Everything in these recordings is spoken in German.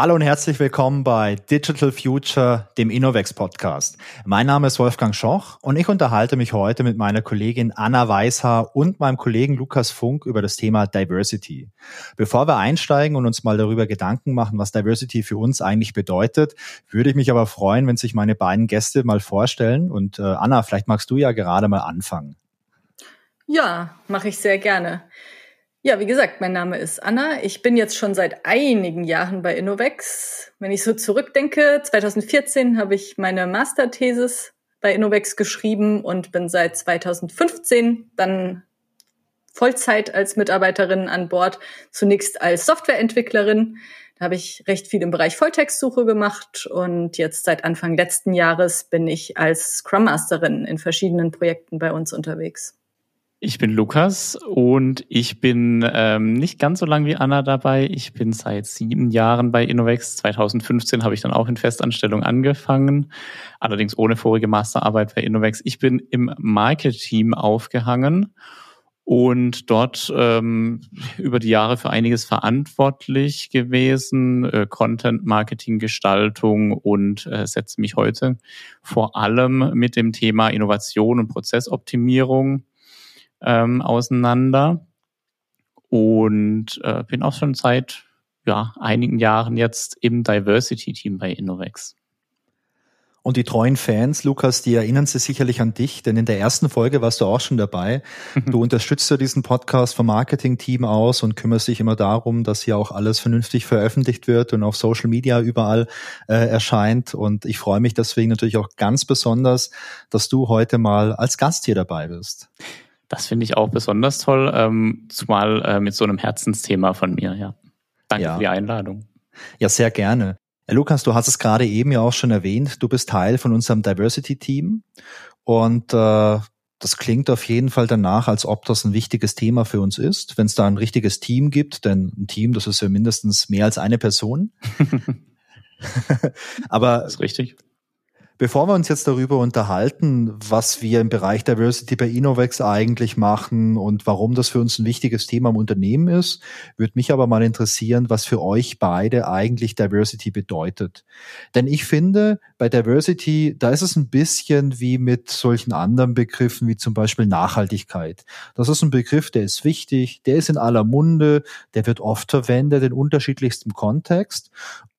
Hallo und herzlich willkommen bei Digital Future, dem Innovex Podcast. Mein Name ist Wolfgang Schoch und ich unterhalte mich heute mit meiner Kollegin Anna Weishaar und meinem Kollegen Lukas Funk über das Thema Diversity. Bevor wir einsteigen und uns mal darüber Gedanken machen, was Diversity für uns eigentlich bedeutet, würde ich mich aber freuen, wenn sich meine beiden Gäste mal vorstellen. Und äh, Anna, vielleicht magst du ja gerade mal anfangen. Ja, mache ich sehr gerne. Ja, wie gesagt, mein Name ist Anna. Ich bin jetzt schon seit einigen Jahren bei Innovex. Wenn ich so zurückdenke, 2014 habe ich meine Masterthesis bei Innovex geschrieben und bin seit 2015 dann Vollzeit als Mitarbeiterin an Bord, zunächst als Softwareentwicklerin. Da habe ich recht viel im Bereich Volltextsuche gemacht und jetzt seit Anfang letzten Jahres bin ich als Scrum Masterin in verschiedenen Projekten bei uns unterwegs. Ich bin Lukas und ich bin ähm, nicht ganz so lang wie Anna dabei. Ich bin seit sieben Jahren bei Innovex. 2015 habe ich dann auch in Festanstellung angefangen, allerdings ohne vorige Masterarbeit bei Innovex. Ich bin im Market-Team aufgehangen und dort ähm, über die Jahre für einiges verantwortlich gewesen, äh, Content, Marketing, Gestaltung und äh, setze mich heute vor allem mit dem Thema Innovation und Prozessoptimierung ähm, auseinander und äh, bin auch schon seit ja, einigen Jahren jetzt im Diversity-Team bei Innovex. Und die treuen Fans, Lukas, die erinnern sich sicherlich an dich, denn in der ersten Folge warst du auch schon dabei. Du unterstützt ja diesen Podcast vom Marketing-Team aus und kümmerst dich immer darum, dass hier auch alles vernünftig veröffentlicht wird und auf Social Media überall äh, erscheint. Und ich freue mich deswegen natürlich auch ganz besonders, dass du heute mal als Gast hier dabei bist. Das finde ich auch besonders toll, ähm, zumal äh, mit so einem Herzensthema von mir, ja. Danke ja. für die Einladung. Ja, sehr gerne. Lukas, du hast es gerade eben ja auch schon erwähnt, du bist Teil von unserem Diversity-Team und äh, das klingt auf jeden Fall danach, als ob das ein wichtiges Thema für uns ist, wenn es da ein richtiges Team gibt, denn ein Team, das ist ja mindestens mehr als eine Person. Aber das ist richtig. Bevor wir uns jetzt darüber unterhalten, was wir im Bereich Diversity bei Innovex eigentlich machen und warum das für uns ein wichtiges Thema im Unternehmen ist, würde mich aber mal interessieren, was für euch beide eigentlich Diversity bedeutet. Denn ich finde, bei Diversity, da ist es ein bisschen wie mit solchen anderen Begriffen wie zum Beispiel Nachhaltigkeit. Das ist ein Begriff, der ist wichtig, der ist in aller Munde, der wird oft verwendet in unterschiedlichstem Kontext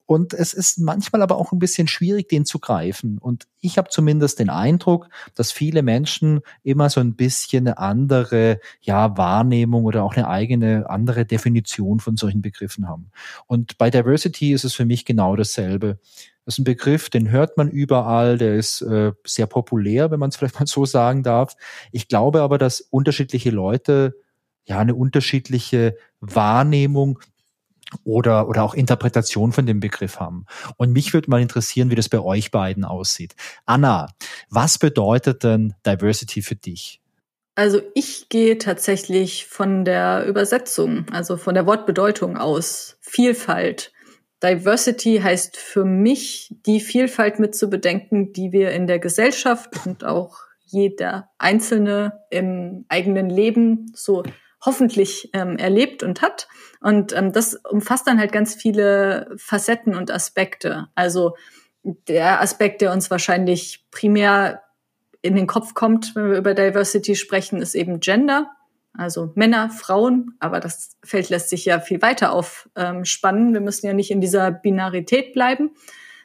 und es ist manchmal aber auch ein bisschen schwierig, den zu greifen. Und ich habe zumindest den Eindruck, dass viele Menschen immer so ein bisschen eine andere ja, Wahrnehmung oder auch eine eigene andere Definition von solchen Begriffen haben. Und bei Diversity ist es für mich genau dasselbe. Das ist ein Begriff, den hört man überall, der ist äh, sehr populär, wenn man es vielleicht mal so sagen darf. Ich glaube aber, dass unterschiedliche Leute ja eine unterschiedliche Wahrnehmung oder, oder auch Interpretation von dem Begriff haben. Und mich würde mal interessieren, wie das bei euch beiden aussieht. Anna, was bedeutet denn Diversity für dich? Also ich gehe tatsächlich von der Übersetzung, also von der Wortbedeutung aus. Vielfalt. Diversity heißt für mich, die Vielfalt mit zu bedenken, die wir in der Gesellschaft und auch jeder Einzelne im eigenen Leben so hoffentlich ähm, erlebt und hat. Und ähm, das umfasst dann halt ganz viele Facetten und Aspekte. Also der Aspekt, der uns wahrscheinlich primär in den Kopf kommt, wenn wir über Diversity sprechen, ist eben Gender. Also Männer, Frauen, aber das Feld lässt sich ja viel weiter aufspannen. Wir müssen ja nicht in dieser Binarität bleiben.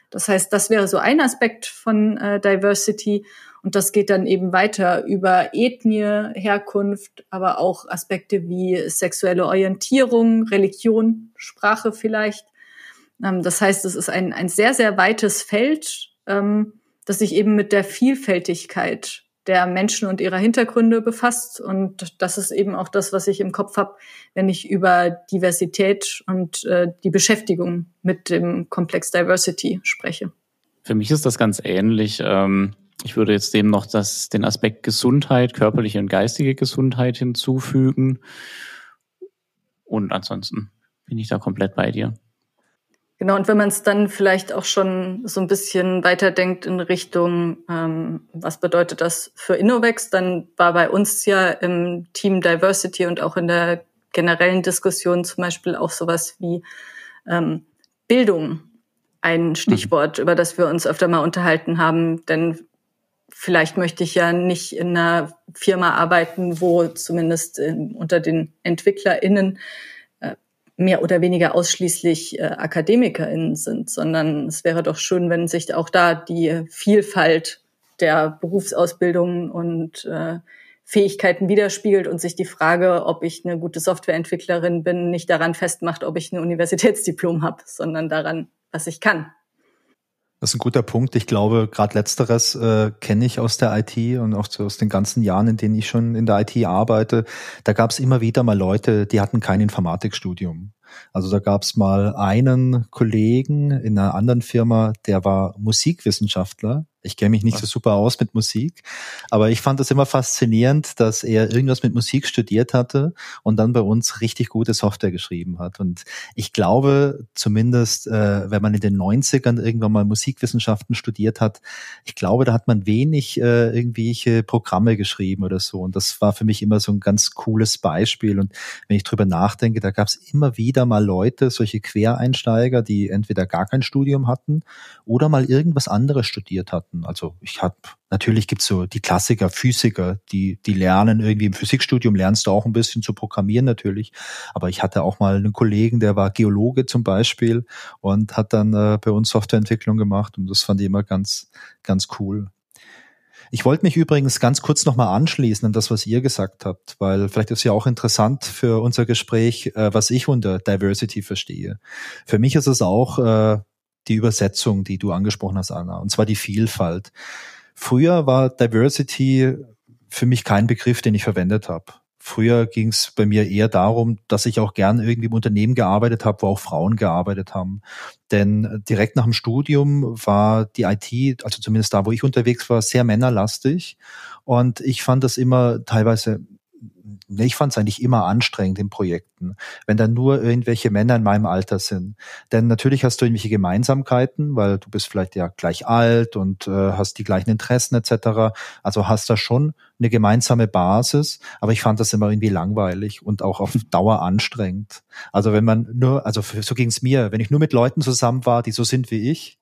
Das heißt, das wäre so ein Aspekt von äh, Diversity. Und das geht dann eben weiter über Ethnie, Herkunft, aber auch Aspekte wie sexuelle Orientierung, Religion, Sprache vielleicht. Ähm, das heißt, es ist ein, ein sehr, sehr weites Feld, ähm, das sich eben mit der Vielfältigkeit der Menschen und ihrer Hintergründe befasst. Und das ist eben auch das, was ich im Kopf habe, wenn ich über Diversität und äh, die Beschäftigung mit dem Komplex Diversity spreche. Für mich ist das ganz ähnlich. Ähm ich würde jetzt dem noch das, den Aspekt Gesundheit, körperliche und geistige Gesundheit hinzufügen. Und ansonsten bin ich da komplett bei dir. Genau, und wenn man es dann vielleicht auch schon so ein bisschen weiterdenkt in Richtung, ähm, was bedeutet das für Innovex, dann war bei uns ja im Team Diversity und auch in der generellen Diskussion zum Beispiel auch sowas wie ähm, Bildung ein mhm. Stichwort, mhm. über das wir uns öfter mal unterhalten haben, denn vielleicht möchte ich ja nicht in einer Firma arbeiten, wo zumindest äh, unter den EntwicklerInnen äh, mehr oder weniger ausschließlich äh, AkademikerInnen sind, sondern es wäre doch schön, wenn sich auch da die Vielfalt der Berufsausbildung und äh, Fähigkeiten widerspiegelt und sich die Frage, ob ich eine gute Softwareentwicklerin bin, nicht daran festmacht, ob ich ein Universitätsdiplom habe, sondern daran, was ich kann. Das ist ein guter Punkt. Ich glaube, gerade letzteres äh, kenne ich aus der IT und auch aus den ganzen Jahren, in denen ich schon in der IT arbeite. Da gab es immer wieder mal Leute, die hatten kein Informatikstudium. Also da gab es mal einen Kollegen in einer anderen Firma, der war Musikwissenschaftler ich kenne mich nicht so super aus mit Musik, aber ich fand es immer faszinierend, dass er irgendwas mit Musik studiert hatte und dann bei uns richtig gute Software geschrieben hat. Und ich glaube, zumindest, äh, wenn man in den 90ern irgendwann mal Musikwissenschaften studiert hat, ich glaube, da hat man wenig äh, irgendwelche Programme geschrieben oder so. Und das war für mich immer so ein ganz cooles Beispiel. Und wenn ich drüber nachdenke, da gab es immer wieder mal Leute, solche Quereinsteiger, die entweder gar kein Studium hatten oder mal irgendwas anderes studiert hatten hatten. Also ich habe, natürlich gibt's so die Klassiker, Physiker, die, die lernen irgendwie im Physikstudium, lernst du auch ein bisschen zu programmieren natürlich. Aber ich hatte auch mal einen Kollegen, der war Geologe zum Beispiel und hat dann äh, bei uns Softwareentwicklung gemacht und das fand ich immer ganz, ganz cool. Ich wollte mich übrigens ganz kurz nochmal anschließen an das, was ihr gesagt habt, weil vielleicht ist ja auch interessant für unser Gespräch, äh, was ich unter Diversity verstehe. Für mich ist es auch äh, die Übersetzung, die du angesprochen hast, Anna, und zwar die Vielfalt. Früher war Diversity für mich kein Begriff, den ich verwendet habe. Früher ging es bei mir eher darum, dass ich auch gern irgendwie im Unternehmen gearbeitet habe, wo auch Frauen gearbeitet haben. Denn direkt nach dem Studium war die IT, also zumindest da, wo ich unterwegs war, sehr männerlastig. Und ich fand das immer teilweise ich fand es eigentlich immer anstrengend in Projekten, wenn da nur irgendwelche Männer in meinem Alter sind. Denn natürlich hast du irgendwelche Gemeinsamkeiten, weil du bist vielleicht ja gleich alt und äh, hast die gleichen Interessen etc. Also hast da schon eine gemeinsame Basis, aber ich fand das immer irgendwie langweilig und auch auf Dauer anstrengend. Also wenn man nur, also so ging es mir, wenn ich nur mit Leuten zusammen war, die so sind wie ich,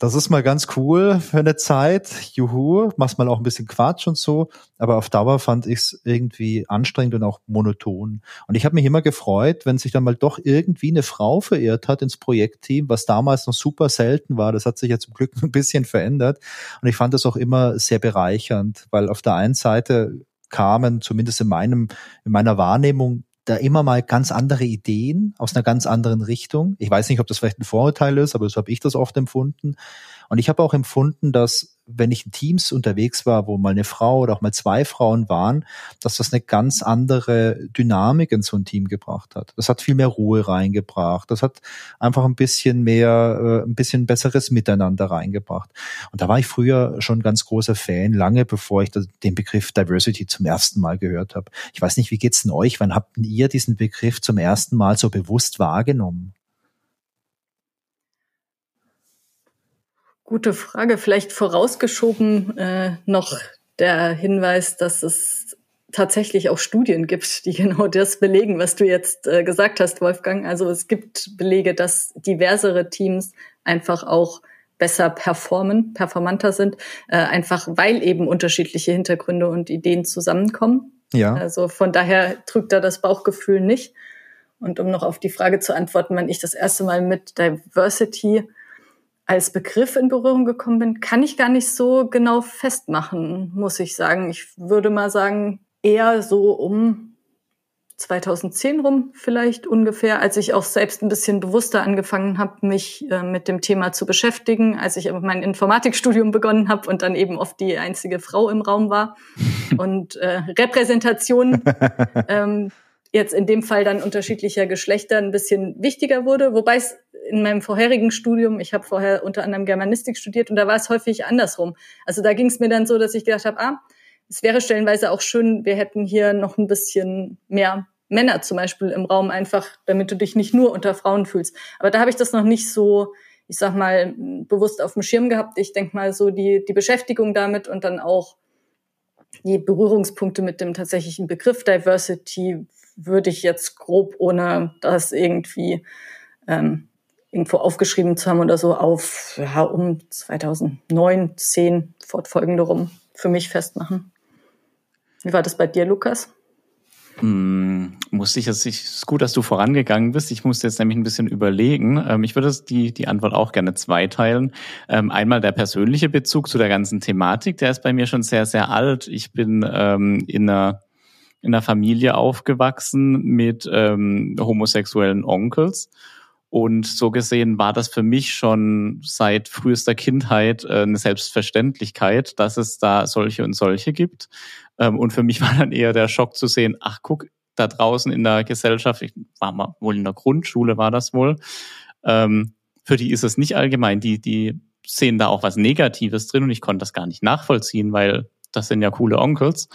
das ist mal ganz cool für eine Zeit. Juhu, machst mal auch ein bisschen Quatsch und so. Aber auf Dauer fand ich es irgendwie anstrengend und auch monoton. Und ich habe mich immer gefreut, wenn sich dann mal doch irgendwie eine Frau verirrt hat ins Projektteam, was damals noch super selten war. Das hat sich ja zum Glück ein bisschen verändert. Und ich fand das auch immer sehr bereichernd, weil auf der einen Seite kamen, zumindest in meinem, in meiner Wahrnehmung, da immer mal ganz andere Ideen aus einer ganz anderen Richtung. Ich weiß nicht, ob das vielleicht ein Vorurteil ist, aber so habe ich das oft empfunden. Und ich habe auch empfunden, dass wenn ich in Teams unterwegs war, wo mal eine Frau oder auch mal zwei Frauen waren, dass das eine ganz andere Dynamik in so ein Team gebracht hat. Das hat viel mehr Ruhe reingebracht. Das hat einfach ein bisschen mehr, äh, ein bisschen besseres Miteinander reingebracht. Und da war ich früher schon ganz großer Fan, lange bevor ich den Begriff Diversity zum ersten Mal gehört habe. Ich weiß nicht, wie geht's denn euch? Wann habt ihr diesen Begriff zum ersten Mal so bewusst wahrgenommen? Gute Frage. Vielleicht vorausgeschoben äh, noch der Hinweis, dass es tatsächlich auch Studien gibt, die genau das belegen, was du jetzt äh, gesagt hast, Wolfgang. Also es gibt Belege, dass diversere Teams einfach auch besser performen, performanter sind, äh, einfach weil eben unterschiedliche Hintergründe und Ideen zusammenkommen. Ja. Also von daher trügt da das Bauchgefühl nicht. Und um noch auf die Frage zu antworten, wenn ich das erste Mal mit Diversity als Begriff in Berührung gekommen bin, kann ich gar nicht so genau festmachen, muss ich sagen. Ich würde mal sagen, eher so um 2010 rum vielleicht ungefähr, als ich auch selbst ein bisschen bewusster angefangen habe, mich äh, mit dem Thema zu beschäftigen, als ich mein Informatikstudium begonnen habe und dann eben oft die einzige Frau im Raum war und äh, Repräsentation ähm, jetzt in dem Fall dann unterschiedlicher Geschlechter ein bisschen wichtiger wurde, wobei es in meinem vorherigen Studium, ich habe vorher unter anderem Germanistik studiert und da war es häufig andersrum. Also da ging es mir dann so, dass ich gedacht habe, ah, es wäre stellenweise auch schön, wir hätten hier noch ein bisschen mehr Männer zum Beispiel im Raum, einfach damit du dich nicht nur unter Frauen fühlst. Aber da habe ich das noch nicht so, ich sag mal, bewusst auf dem Schirm gehabt. Ich denk mal so die, die Beschäftigung damit und dann auch die Berührungspunkte mit dem tatsächlichen Begriff Diversity würde ich jetzt grob, ohne das irgendwie ähm, irgendwo aufgeschrieben zu haben oder so, auf ja, um 2009, 10 fortfolgende rum für mich festmachen. Wie war das bei dir, Lukas? Hm, musste ich jetzt, es ist gut, dass du vorangegangen bist. Ich musste jetzt nämlich ein bisschen überlegen. Ähm, ich würde die, die Antwort auch gerne zweiteilen. Ähm, einmal der persönliche Bezug zu der ganzen Thematik, der ist bei mir schon sehr, sehr alt. Ich bin ähm, in einer in einer Familie aufgewachsen mit ähm, homosexuellen Onkels. Und so gesehen war das für mich schon seit frühester Kindheit äh, eine Selbstverständlichkeit, dass es da solche und solche gibt. Ähm, und für mich war dann eher der Schock zu sehen, ach guck, da draußen in der Gesellschaft, ich war mal wohl in der Grundschule, war das wohl, ähm, für die ist es nicht allgemein. Die, die sehen da auch was Negatives drin und ich konnte das gar nicht nachvollziehen, weil das sind ja coole Onkels.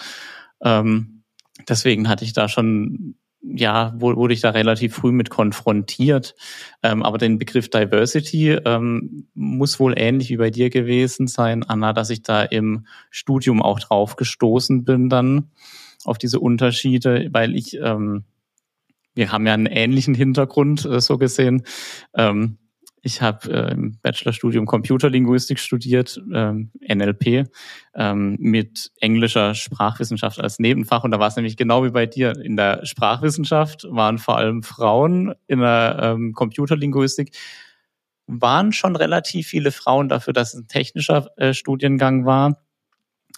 Ähm, deswegen hatte ich da schon, ja, wurde ich da relativ früh mit konfrontiert. Ähm, aber den Begriff Diversity ähm, muss wohl ähnlich wie bei dir gewesen sein, Anna, dass ich da im Studium auch drauf gestoßen bin dann auf diese Unterschiede, weil ich, ähm, wir haben ja einen ähnlichen Hintergrund, äh, so gesehen. Ähm, ich habe äh, im Bachelorstudium Computerlinguistik studiert, ähm, NLP, ähm, mit englischer Sprachwissenschaft als Nebenfach. Und da war es nämlich genau wie bei dir. In der Sprachwissenschaft waren vor allem Frauen, in der ähm, Computerlinguistik waren schon relativ viele Frauen dafür, dass es ein technischer äh, Studiengang war,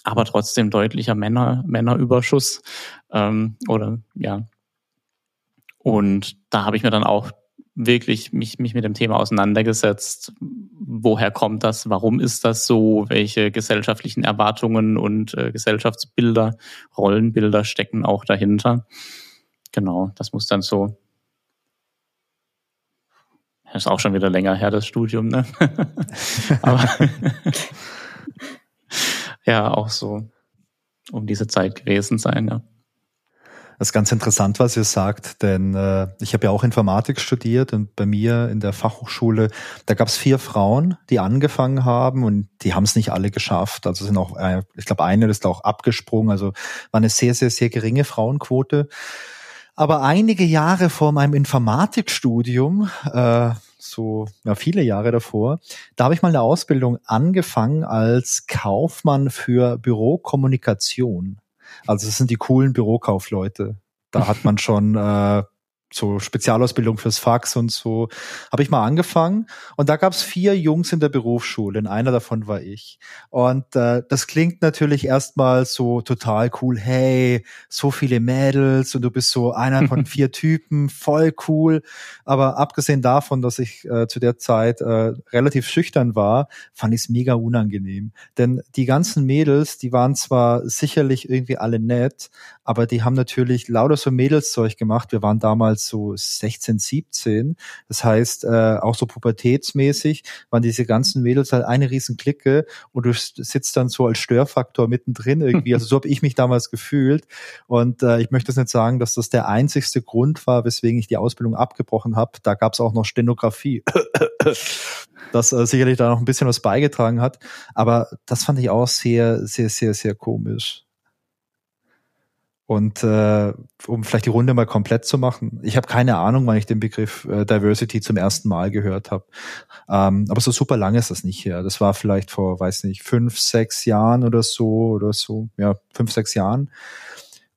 aber trotzdem deutlicher Männer, Männerüberschuss. Ähm, oder ja. Und da habe ich mir dann auch wirklich mich, mich mit dem Thema auseinandergesetzt. Woher kommt das? Warum ist das so? Welche gesellschaftlichen Erwartungen und äh, Gesellschaftsbilder, Rollenbilder stecken auch dahinter? Genau, das muss dann so. Das ist auch schon wieder länger her, das Studium, ne? Aber ja, auch so um diese Zeit gewesen sein, ja. Das ist ganz interessant, was ihr sagt, denn äh, ich habe ja auch Informatik studiert und bei mir in der Fachhochschule, da gab es vier Frauen, die angefangen haben und die haben es nicht alle geschafft. Also sind auch, äh, ich glaube, eine ist auch abgesprungen. Also war eine sehr, sehr, sehr geringe Frauenquote. Aber einige Jahre vor meinem Informatikstudium, äh, so ja, viele Jahre davor, da habe ich mal eine Ausbildung angefangen als Kaufmann für Bürokommunikation. Also es sind die coolen Bürokaufleute. Da hat man schon äh, so Spezialausbildung fürs Fax und so, habe ich mal angefangen. Und da gab es vier Jungs in der Berufsschule und einer davon war ich. Und äh, das klingt natürlich erstmal so total cool. Hey, so viele Mädels und du bist so einer von vier Typen, voll cool. Aber abgesehen davon, dass ich äh, zu der Zeit äh, relativ schüchtern war, fand ich es mega unangenehm. Denn die ganzen Mädels, die waren zwar sicherlich irgendwie alle nett, aber die haben natürlich lauter so Mädelszeug gemacht. Wir waren damals so 16, 17. Das heißt, äh, auch so pubertätsmäßig waren diese ganzen Mädels halt eine riesen Clique und du sitzt dann so als Störfaktor mittendrin irgendwie. Also so habe ich mich damals gefühlt. Und äh, ich möchte jetzt nicht sagen, dass das der einzigste Grund war, weswegen ich die Ausbildung abgebrochen habe. Da gab es auch noch Stenografie. das äh, sicherlich da noch ein bisschen was beigetragen hat. Aber das fand ich auch sehr, sehr, sehr, sehr komisch. Und äh, um vielleicht die Runde mal komplett zu machen, ich habe keine Ahnung, wann ich den Begriff äh, Diversity zum ersten Mal gehört habe. Ähm, aber so super lange ist das nicht her. Das war vielleicht vor, weiß nicht, fünf, sechs Jahren oder so oder so, ja, fünf, sechs Jahren.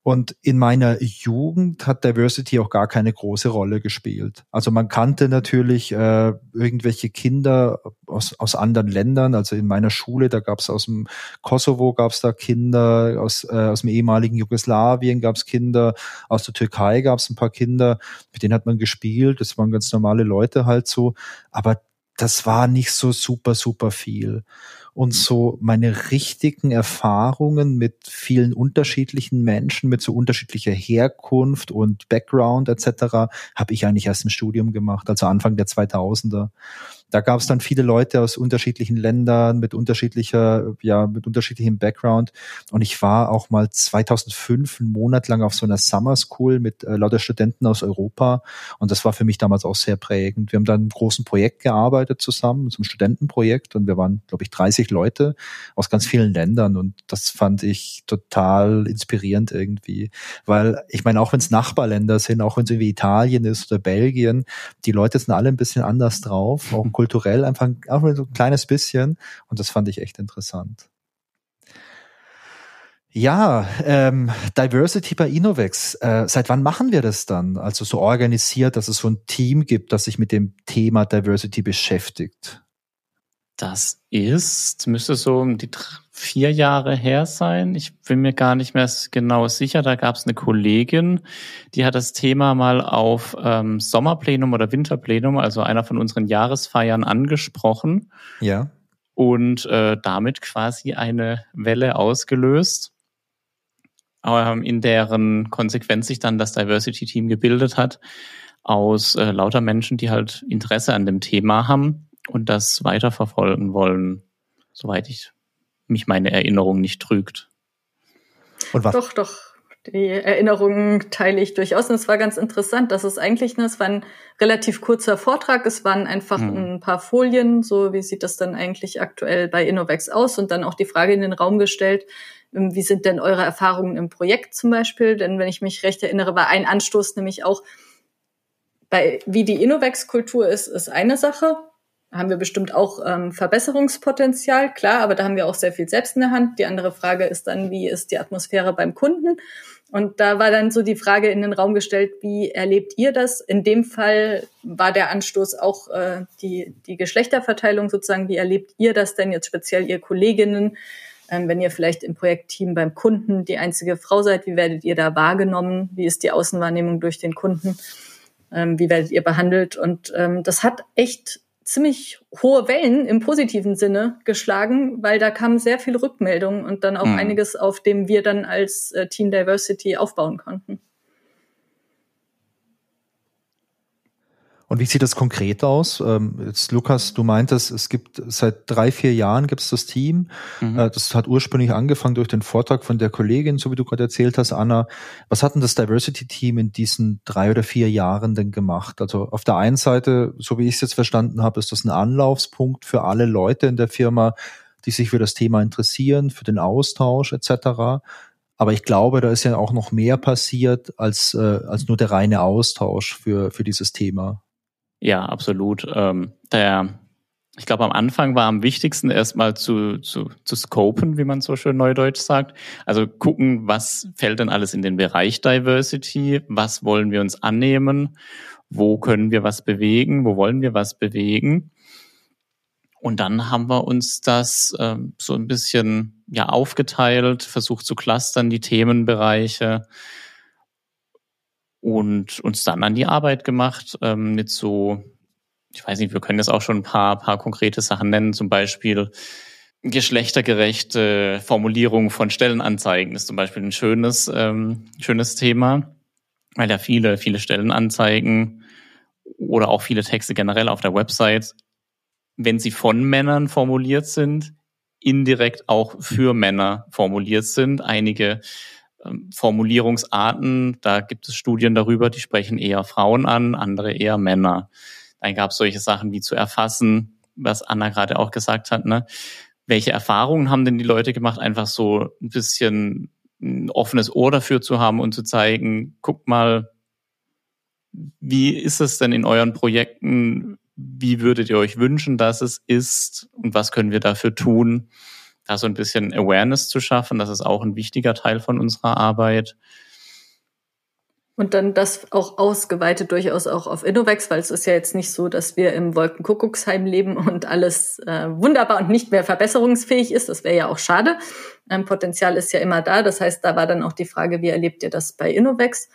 Und in meiner Jugend hat Diversity auch gar keine große Rolle gespielt. Also man kannte natürlich äh, irgendwelche Kinder aus, aus anderen Ländern. Also in meiner Schule, da gab es aus dem Kosovo gab es da Kinder, aus, äh, aus dem ehemaligen Jugoslawien gab es Kinder, aus der Türkei gab es ein paar Kinder, mit denen hat man gespielt. Das waren ganz normale Leute halt so. Aber das war nicht so super, super viel und so meine richtigen Erfahrungen mit vielen unterschiedlichen Menschen, mit so unterschiedlicher Herkunft und Background etc. habe ich eigentlich erst im Studium gemacht, also Anfang der 2000er. Da gab es dann viele Leute aus unterschiedlichen Ländern mit unterschiedlicher, ja, mit unterschiedlichem Background. Und ich war auch mal 2005 einen Monat lang auf so einer Summer School mit äh, lauter Studenten aus Europa. Und das war für mich damals auch sehr prägend. Wir haben dann im großen Projekt gearbeitet zusammen, zum Studentenprojekt. Und wir waren, glaube ich, 30 Leute aus ganz vielen Ländern. Und das fand ich total inspirierend irgendwie. Weil ich meine, auch wenn es Nachbarländer sind, auch wenn es irgendwie Italien ist oder Belgien, die Leute sind alle ein bisschen anders drauf, auch kulturell einfach, einfach so ein kleines bisschen. Und das fand ich echt interessant. Ja, ähm, Diversity bei Innovex. Äh, seit wann machen wir das dann? Also so organisiert, dass es so ein Team gibt, das sich mit dem Thema Diversity beschäftigt. Das ist, müsste so um die vier Jahre her sein. Ich bin mir gar nicht mehr genau sicher. Da gab es eine Kollegin, die hat das Thema mal auf ähm, Sommerplenum oder Winterplenum, also einer von unseren Jahresfeiern, angesprochen. Ja. Und äh, damit quasi eine Welle ausgelöst, ähm, in deren Konsequenz sich dann das Diversity-Team gebildet hat aus äh, lauter Menschen, die halt Interesse an dem Thema haben und das weiterverfolgen wollen, soweit ich mich meine Erinnerung nicht trügt. Und was? Doch, doch. Die Erinnerungen teile ich durchaus. Und es war ganz interessant, dass es eigentlich, ne, es war ein relativ kurzer Vortrag. Es waren einfach hm. ein paar Folien. So, wie sieht das dann eigentlich aktuell bei Innovex aus? Und dann auch die Frage in den Raum gestellt, ähm, wie sind denn eure Erfahrungen im Projekt zum Beispiel? Denn wenn ich mich recht erinnere, war ein Anstoß nämlich auch, bei, wie die Innovex-Kultur ist, ist eine Sache haben wir bestimmt auch ähm, Verbesserungspotenzial, klar, aber da haben wir auch sehr viel selbst in der Hand. Die andere Frage ist dann, wie ist die Atmosphäre beim Kunden? Und da war dann so die Frage in den Raum gestellt, wie erlebt ihr das? In dem Fall war der Anstoß auch äh, die, die Geschlechterverteilung sozusagen. Wie erlebt ihr das denn jetzt speziell, ihr Kolleginnen? Ähm, wenn ihr vielleicht im Projektteam beim Kunden die einzige Frau seid, wie werdet ihr da wahrgenommen? Wie ist die Außenwahrnehmung durch den Kunden? Ähm, wie werdet ihr behandelt? Und ähm, das hat echt ziemlich hohe Wellen im positiven Sinne geschlagen, weil da kamen sehr viele Rückmeldungen und dann auch mhm. einiges, auf dem wir dann als äh, Team Diversity aufbauen konnten. Und wie sieht das konkret aus? Ähm, jetzt, Lukas, du meintest, es gibt seit drei, vier Jahren gibt es das Team. Mhm. Äh, das hat ursprünglich angefangen durch den Vortrag von der Kollegin, so wie du gerade erzählt hast, Anna. Was hat denn das Diversity-Team in diesen drei oder vier Jahren denn gemacht? Also auf der einen Seite, so wie ich es jetzt verstanden habe, ist das ein Anlaufspunkt für alle Leute in der Firma, die sich für das Thema interessieren, für den Austausch etc. Aber ich glaube, da ist ja auch noch mehr passiert als, äh, als nur der reine Austausch für, für dieses Thema. Ja, absolut. Ähm, der, ich glaube, am Anfang war am wichtigsten erstmal zu, zu, zu scopen, wie man so schön neudeutsch sagt. Also gucken, was fällt denn alles in den Bereich Diversity? Was wollen wir uns annehmen? Wo können wir was bewegen? Wo wollen wir was bewegen? Und dann haben wir uns das ähm, so ein bisschen ja aufgeteilt, versucht zu clustern, die Themenbereiche und uns dann an die Arbeit gemacht ähm, mit so, ich weiß nicht, wir können jetzt auch schon ein paar, paar konkrete Sachen nennen, zum Beispiel geschlechtergerechte Formulierung von Stellenanzeigen ist zum Beispiel ein schönes, ähm, schönes Thema, weil ja viele, viele Stellenanzeigen oder auch viele Texte generell auf der Website, wenn sie von Männern formuliert sind, indirekt auch für Männer formuliert sind. Einige Formulierungsarten, da gibt es Studien darüber, die sprechen eher Frauen an, andere eher Männer. Dann gab es solche Sachen wie zu erfassen, was Anna gerade auch gesagt hat, ne? Welche Erfahrungen haben denn die Leute gemacht, einfach so ein bisschen ein offenes Ohr dafür zu haben und zu zeigen, guck mal, wie ist es denn in euren Projekten? Wie würdet ihr euch wünschen, dass es ist? Und was können wir dafür tun? Da so ein bisschen Awareness zu schaffen. Das ist auch ein wichtiger Teil von unserer Arbeit. Und dann das auch ausgeweitet durchaus auch auf Innovex, weil es ist ja jetzt nicht so, dass wir im Wolkenkuckucksheim leben und alles äh, wunderbar und nicht mehr verbesserungsfähig ist. Das wäre ja auch schade. Ähm, Potenzial ist ja immer da. Das heißt, da war dann auch die Frage, wie erlebt ihr das bei Innovex?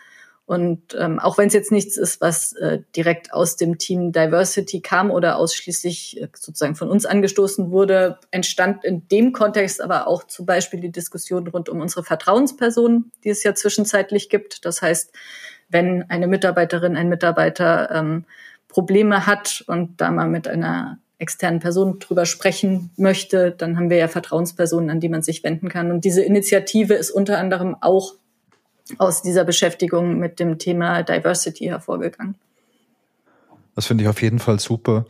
Und ähm, auch wenn es jetzt nichts ist, was äh, direkt aus dem Team Diversity kam oder ausschließlich äh, sozusagen von uns angestoßen wurde, entstand in dem Kontext aber auch zum Beispiel die Diskussion rund um unsere Vertrauenspersonen, die es ja zwischenzeitlich gibt. Das heißt, wenn eine Mitarbeiterin, ein Mitarbeiter ähm, Probleme hat und da mal mit einer externen Person drüber sprechen möchte, dann haben wir ja Vertrauenspersonen, an die man sich wenden kann. Und diese Initiative ist unter anderem auch aus dieser Beschäftigung mit dem Thema Diversity hervorgegangen. Das finde ich auf jeden Fall super.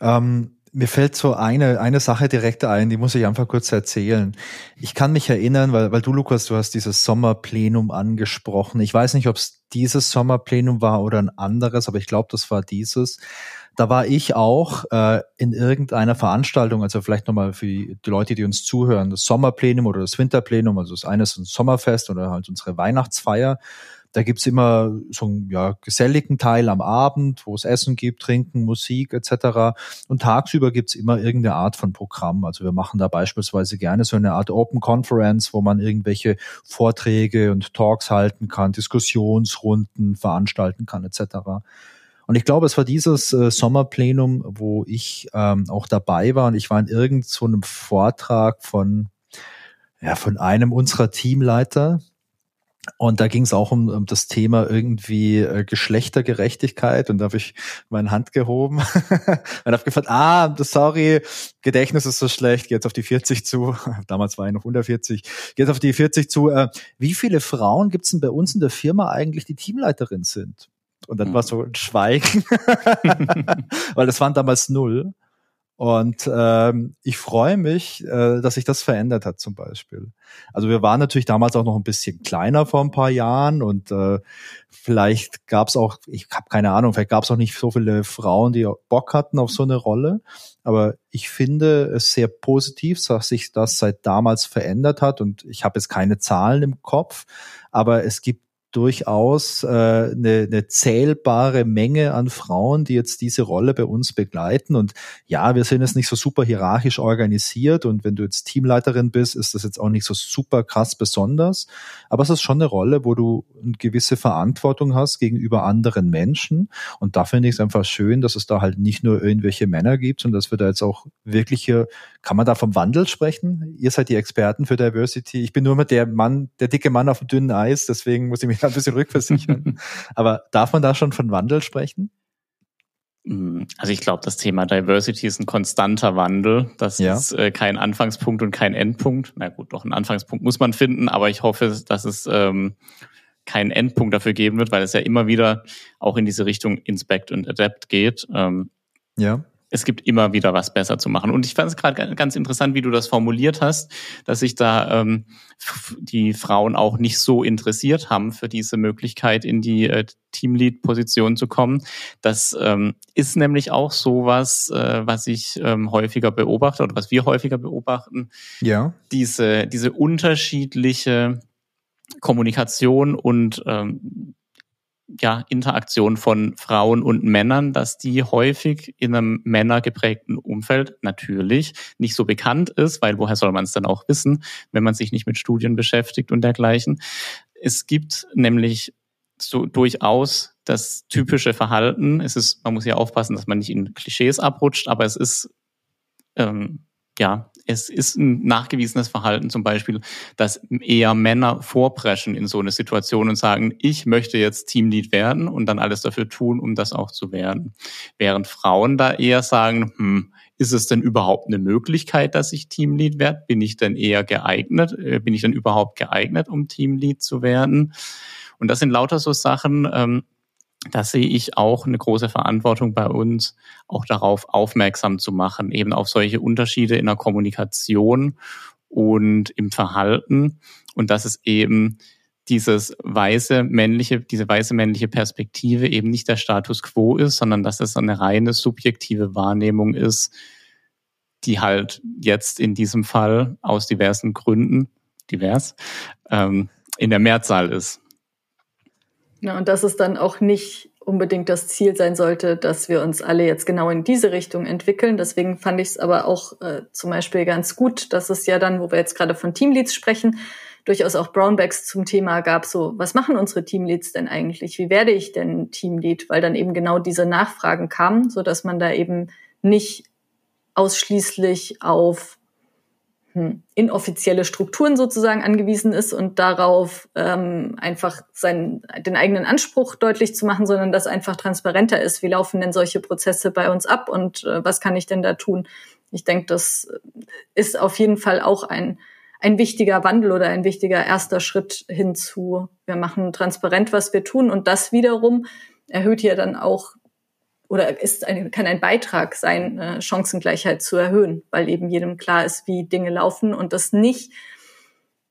Ähm, mir fällt so eine, eine Sache direkt ein, die muss ich einfach kurz erzählen. Ich kann mich erinnern, weil, weil du, Lukas, du hast dieses Sommerplenum angesprochen. Ich weiß nicht, ob es dieses Sommerplenum war oder ein anderes, aber ich glaube, das war dieses. Da war ich auch äh, in irgendeiner Veranstaltung, also vielleicht nochmal für die Leute, die uns zuhören, das Sommerplenum oder das Winterplenum, also das eine ist ein Sommerfest oder halt unsere Weihnachtsfeier. Da gibt's immer so einen ja, geselligen Teil am Abend, wo es Essen gibt, Trinken, Musik etc. Und tagsüber gibt's immer irgendeine Art von Programm. Also wir machen da beispielsweise gerne so eine Art Open Conference, wo man irgendwelche Vorträge und Talks halten kann, Diskussionsrunden veranstalten kann etc. Und ich glaube, es war dieses äh, Sommerplenum, wo ich ähm, auch dabei war und ich war in irgendeinem so Vortrag von ja, von einem unserer Teamleiter, und da ging es auch um, um das Thema irgendwie äh, Geschlechtergerechtigkeit und da habe ich meine Hand gehoben und habe gefragt, ah, sorry, Gedächtnis ist so schlecht, geht auf die 40 zu. Damals war ich noch unter 40. Geht auf die 40 zu. Äh, wie viele Frauen gibt's denn bei uns in der Firma eigentlich, die Teamleiterin sind? Und dann war so ein Schweigen, weil das waren damals null. Und ähm, ich freue mich, äh, dass sich das verändert hat zum Beispiel. Also wir waren natürlich damals auch noch ein bisschen kleiner vor ein paar Jahren und äh, vielleicht gab es auch, ich habe keine Ahnung, vielleicht gab es auch nicht so viele Frauen, die Bock hatten auf so eine Rolle. Aber ich finde es sehr positiv, dass sich das seit damals verändert hat. Und ich habe jetzt keine Zahlen im Kopf, aber es gibt durchaus äh, eine, eine zählbare Menge an Frauen, die jetzt diese Rolle bei uns begleiten. Und ja, wir sind jetzt nicht so super hierarchisch organisiert und wenn du jetzt Teamleiterin bist, ist das jetzt auch nicht so super krass besonders. Aber es ist schon eine Rolle, wo du eine gewisse Verantwortung hast gegenüber anderen Menschen. Und da finde ich es einfach schön, dass es da halt nicht nur irgendwelche Männer gibt, sondern dass wir da jetzt auch wirkliche, kann man da vom Wandel sprechen? Ihr seid die Experten für Diversity. Ich bin nur immer der Mann, der dicke Mann auf dem dünnen Eis, deswegen muss ich mich ein bisschen rückversichern. Aber darf man da schon von Wandel sprechen? Mm, also ich glaube, das Thema Diversity ist ein konstanter Wandel. Das ja. ist äh, kein Anfangspunkt und kein Endpunkt. Na gut, doch einen Anfangspunkt muss man finden, aber ich hoffe, dass es ähm, keinen Endpunkt dafür geben wird, weil es ja immer wieder auch in diese Richtung Inspect und Adapt geht. Ähm, ja es gibt immer wieder was besser zu machen. Und ich fand es gerade ganz interessant, wie du das formuliert hast, dass sich da ähm, die Frauen auch nicht so interessiert haben für diese Möglichkeit, in die äh, Teamlead-Position zu kommen. Das ähm, ist nämlich auch sowas, äh, was ich ähm, häufiger beobachte oder was wir häufiger beobachten. Ja. Diese, diese unterschiedliche Kommunikation und ähm, ja, Interaktion von Frauen und Männern, dass die häufig in einem männergeprägten Umfeld natürlich nicht so bekannt ist, weil woher soll man es dann auch wissen, wenn man sich nicht mit Studien beschäftigt und dergleichen. Es gibt nämlich so durchaus das typische Verhalten. Es ist, man muss ja aufpassen, dass man nicht in Klischees abrutscht, aber es ist ähm, ja, es ist ein nachgewiesenes Verhalten zum Beispiel, dass eher Männer vorpreschen in so eine Situation und sagen, ich möchte jetzt Teamlead werden und dann alles dafür tun, um das auch zu werden. Während Frauen da eher sagen, hm, ist es denn überhaupt eine Möglichkeit, dass ich Teamlead werde? Bin ich denn eher geeignet? Äh, bin ich denn überhaupt geeignet, um Teamlead zu werden? Und das sind lauter so Sachen, ähm, da sehe ich auch eine große Verantwortung bei uns, auch darauf aufmerksam zu machen, eben auf solche Unterschiede in der Kommunikation und im Verhalten und dass es eben dieses weiße männliche, diese weiße männliche Perspektive eben nicht der Status quo ist, sondern dass es eine reine subjektive Wahrnehmung ist, die halt jetzt in diesem Fall aus diversen Gründen, divers, ähm, in der Mehrzahl ist. Ja, und dass es dann auch nicht unbedingt das Ziel sein sollte, dass wir uns alle jetzt genau in diese Richtung entwickeln. Deswegen fand ich es aber auch äh, zum Beispiel ganz gut, dass es ja dann, wo wir jetzt gerade von Teamleads sprechen, durchaus auch Brownbacks zum Thema gab, so, was machen unsere Teamleads denn eigentlich? Wie werde ich denn Teamlead? Weil dann eben genau diese Nachfragen kamen, so dass man da eben nicht ausschließlich auf inoffizielle Strukturen sozusagen angewiesen ist und darauf ähm, einfach seinen, den eigenen Anspruch deutlich zu machen, sondern dass einfach transparenter ist. Wie laufen denn solche Prozesse bei uns ab und äh, was kann ich denn da tun? Ich denke, das ist auf jeden Fall auch ein, ein wichtiger Wandel oder ein wichtiger erster Schritt hinzu. Wir machen transparent, was wir tun und das wiederum erhöht ja dann auch oder ist ein, kann ein Beitrag sein, äh, Chancengleichheit zu erhöhen, weil eben jedem klar ist, wie Dinge laufen und das nicht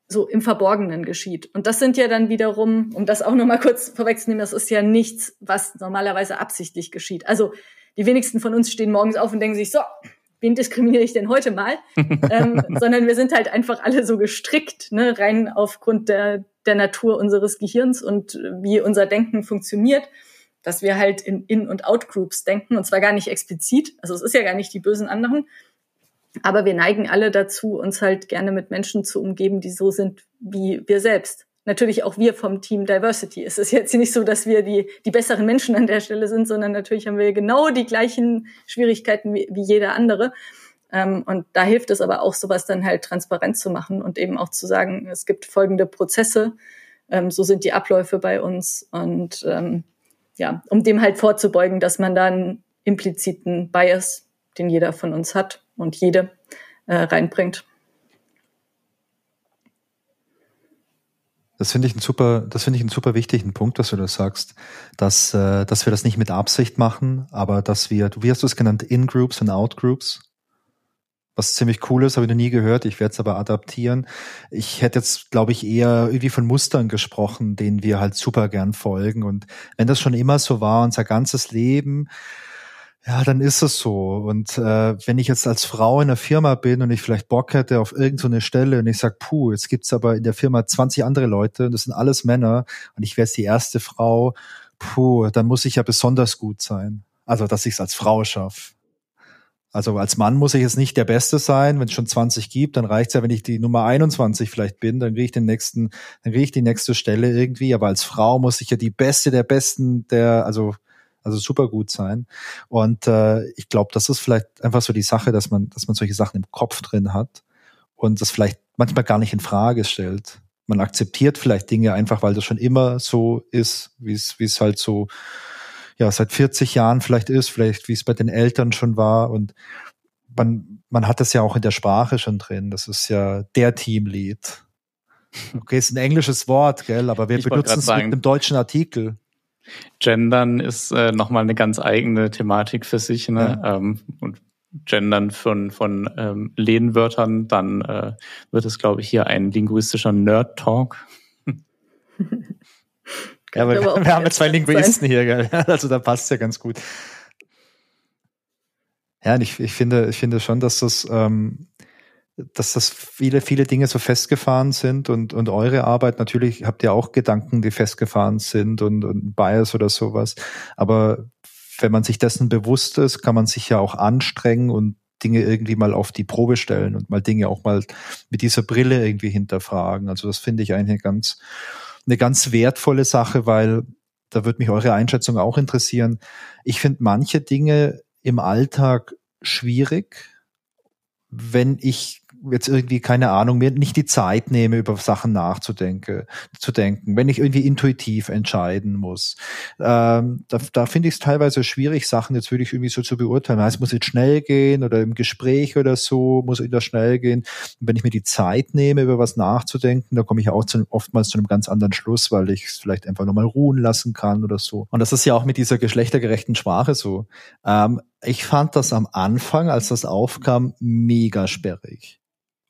so im Verborgenen geschieht. Und das sind ja dann wiederum, um das auch nochmal kurz vorwegzunehmen, das ist ja nichts, was normalerweise absichtlich geschieht. Also die wenigsten von uns stehen morgens auf und denken sich, so, wen diskriminiere ich denn heute mal? ähm, sondern wir sind halt einfach alle so gestrickt, ne, rein aufgrund der, der Natur unseres Gehirns und wie unser Denken funktioniert dass wir halt in In- und Out-Groups denken und zwar gar nicht explizit. Also es ist ja gar nicht die bösen anderen. Aber wir neigen alle dazu, uns halt gerne mit Menschen zu umgeben, die so sind wie wir selbst. Natürlich auch wir vom Team Diversity. Es ist jetzt nicht so, dass wir die, die besseren Menschen an der Stelle sind, sondern natürlich haben wir genau die gleichen Schwierigkeiten wie, wie jeder andere. Ähm, und da hilft es aber auch, sowas dann halt transparent zu machen und eben auch zu sagen, es gibt folgende Prozesse, ähm, so sind die Abläufe bei uns und ähm, ja, um dem halt vorzubeugen, dass man da einen impliziten Bias, den jeder von uns hat und jede, äh, reinbringt. Das finde ich ein super, das finde ich einen super wichtigen Punkt, dass du das sagst, dass, äh, dass wir das nicht mit Absicht machen, aber dass wir, wie hast du es genannt, In-Groups und Out-Groups, was ziemlich cool ist, habe ich noch nie gehört. Ich werde es aber adaptieren. Ich hätte jetzt, glaube ich, eher irgendwie von Mustern gesprochen, denen wir halt super gern folgen. Und wenn das schon immer so war, unser ganzes Leben, ja, dann ist es so. Und äh, wenn ich jetzt als Frau in der Firma bin und ich vielleicht Bock hätte auf irgendeine so Stelle und ich sag, puh, jetzt gibt's aber in der Firma 20 andere Leute und das sind alles Männer und ich wäre jetzt die erste Frau, puh, dann muss ich ja besonders gut sein. Also, dass ich es als Frau schaffe. Also als Mann muss ich jetzt nicht der Beste sein. Wenn es schon 20 gibt, dann reicht's ja, wenn ich die Nummer 21 vielleicht bin, dann kriege ich den nächsten, dann kriege ich die nächste Stelle irgendwie. Aber als Frau muss ich ja die Beste der Besten, der, also also super gut sein. Und äh, ich glaube, das ist vielleicht einfach so die Sache, dass man, dass man solche Sachen im Kopf drin hat und das vielleicht manchmal gar nicht in Frage stellt. Man akzeptiert vielleicht Dinge einfach, weil das schon immer so ist, wie es, wie es halt so ja seit 40 Jahren vielleicht ist, vielleicht wie es bei den Eltern schon war und man, man hat das ja auch in der Sprache schon drin. Das ist ja der Teamlead. Okay, ist ein englisches Wort, gell, aber wir ich benutzen es mit einem deutschen Artikel. Gendern ist äh, nochmal eine ganz eigene Thematik für sich, ne? Ja. Ähm, und Gendern von, von ähm, Lehnwörtern, dann äh, wird es, glaube ich, hier ein linguistischer Nerd-Talk. Ja, aber wir, wir haben ja zwei Linguisten hier, gell? also da passt ja ganz gut. Ja, und ich, ich finde, ich finde schon, dass das, ähm, dass das viele, viele Dinge so festgefahren sind und, und eure Arbeit, natürlich habt ihr auch Gedanken, die festgefahren sind und, und Bias oder sowas. Aber wenn man sich dessen bewusst ist, kann man sich ja auch anstrengen und Dinge irgendwie mal auf die Probe stellen und mal Dinge auch mal mit dieser Brille irgendwie hinterfragen. Also das finde ich eigentlich ganz, eine ganz wertvolle Sache, weil da würde mich eure Einschätzung auch interessieren. Ich finde manche Dinge im Alltag schwierig, wenn ich jetzt irgendwie, keine Ahnung, mir nicht die Zeit nehme, über Sachen nachzudenken, zu denken, wenn ich irgendwie intuitiv entscheiden muss. Ähm, da da finde ich es teilweise schwierig, Sachen jetzt wirklich irgendwie so zu beurteilen. Es muss jetzt schnell gehen oder im Gespräch oder so muss wieder schnell gehen. Und wenn ich mir die Zeit nehme, über was nachzudenken, da komme ich auch zu, oftmals zu einem ganz anderen Schluss, weil ich es vielleicht einfach nochmal ruhen lassen kann oder so. Und das ist ja auch mit dieser geschlechtergerechten Sprache so. Ähm, ich fand das am Anfang, als das aufkam, mega sperrig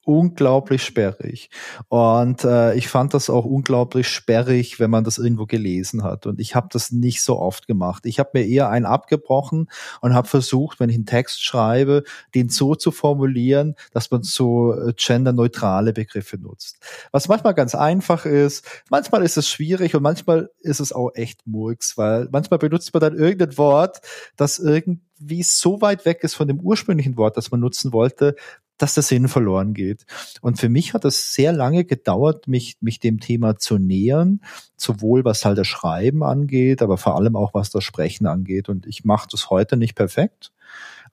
unglaublich sperrig. Und äh, ich fand das auch unglaublich sperrig, wenn man das irgendwo gelesen hat. Und ich habe das nicht so oft gemacht. Ich habe mir eher einen abgebrochen und habe versucht, wenn ich einen Text schreibe, den so zu formulieren, dass man so äh, genderneutrale Begriffe nutzt. Was manchmal ganz einfach ist, manchmal ist es schwierig und manchmal ist es auch echt Murks, weil manchmal benutzt man dann irgendein Wort, das irgendwie so weit weg ist von dem ursprünglichen Wort, das man nutzen wollte, dass der Sinn verloren geht. Und für mich hat es sehr lange gedauert, mich, mich dem Thema zu nähern, sowohl was halt das Schreiben angeht, aber vor allem auch was das Sprechen angeht. Und ich mache das heute nicht perfekt.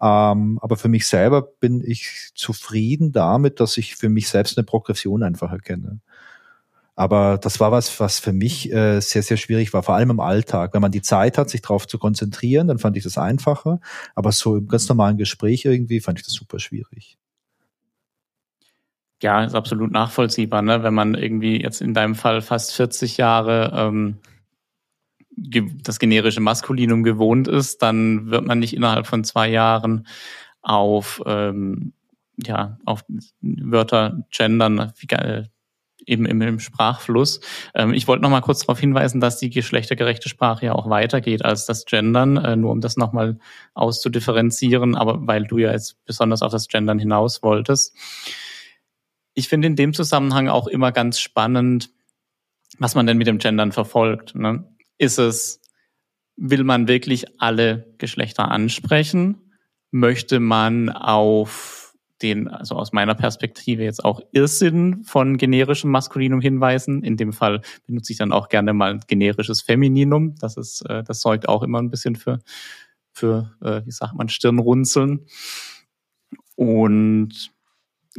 Ähm, aber für mich selber bin ich zufrieden damit, dass ich für mich selbst eine Progression einfach erkenne. Aber das war was, was für mich äh, sehr, sehr schwierig war, vor allem im Alltag. Wenn man die Zeit hat, sich darauf zu konzentrieren, dann fand ich das einfacher. Aber so im ganz normalen Gespräch irgendwie fand ich das super schwierig. Ja, ist absolut nachvollziehbar, ne? wenn man irgendwie jetzt in deinem Fall fast 40 Jahre ähm, das generische Maskulinum gewohnt ist, dann wird man nicht innerhalb von zwei Jahren auf ähm, ja auf Wörter gendern, wie, äh, eben im, im Sprachfluss. Ähm, ich wollte noch mal kurz darauf hinweisen, dass die geschlechtergerechte Sprache ja auch weitergeht als das Gendern, äh, nur um das noch mal auszudifferenzieren, aber weil du ja jetzt besonders auf das Gendern hinaus wolltest. Ich finde in dem Zusammenhang auch immer ganz spannend, was man denn mit dem Gendern verfolgt. Ne? Ist es, will man wirklich alle Geschlechter ansprechen? Möchte man auf den, also aus meiner Perspektive jetzt auch Irrsinn von generischem Maskulinum hinweisen. In dem Fall benutze ich dann auch gerne mal generisches Femininum. Das ist, äh, das sorgt auch immer ein bisschen für, für, äh, wie sagt man, Stirnrunzeln. Und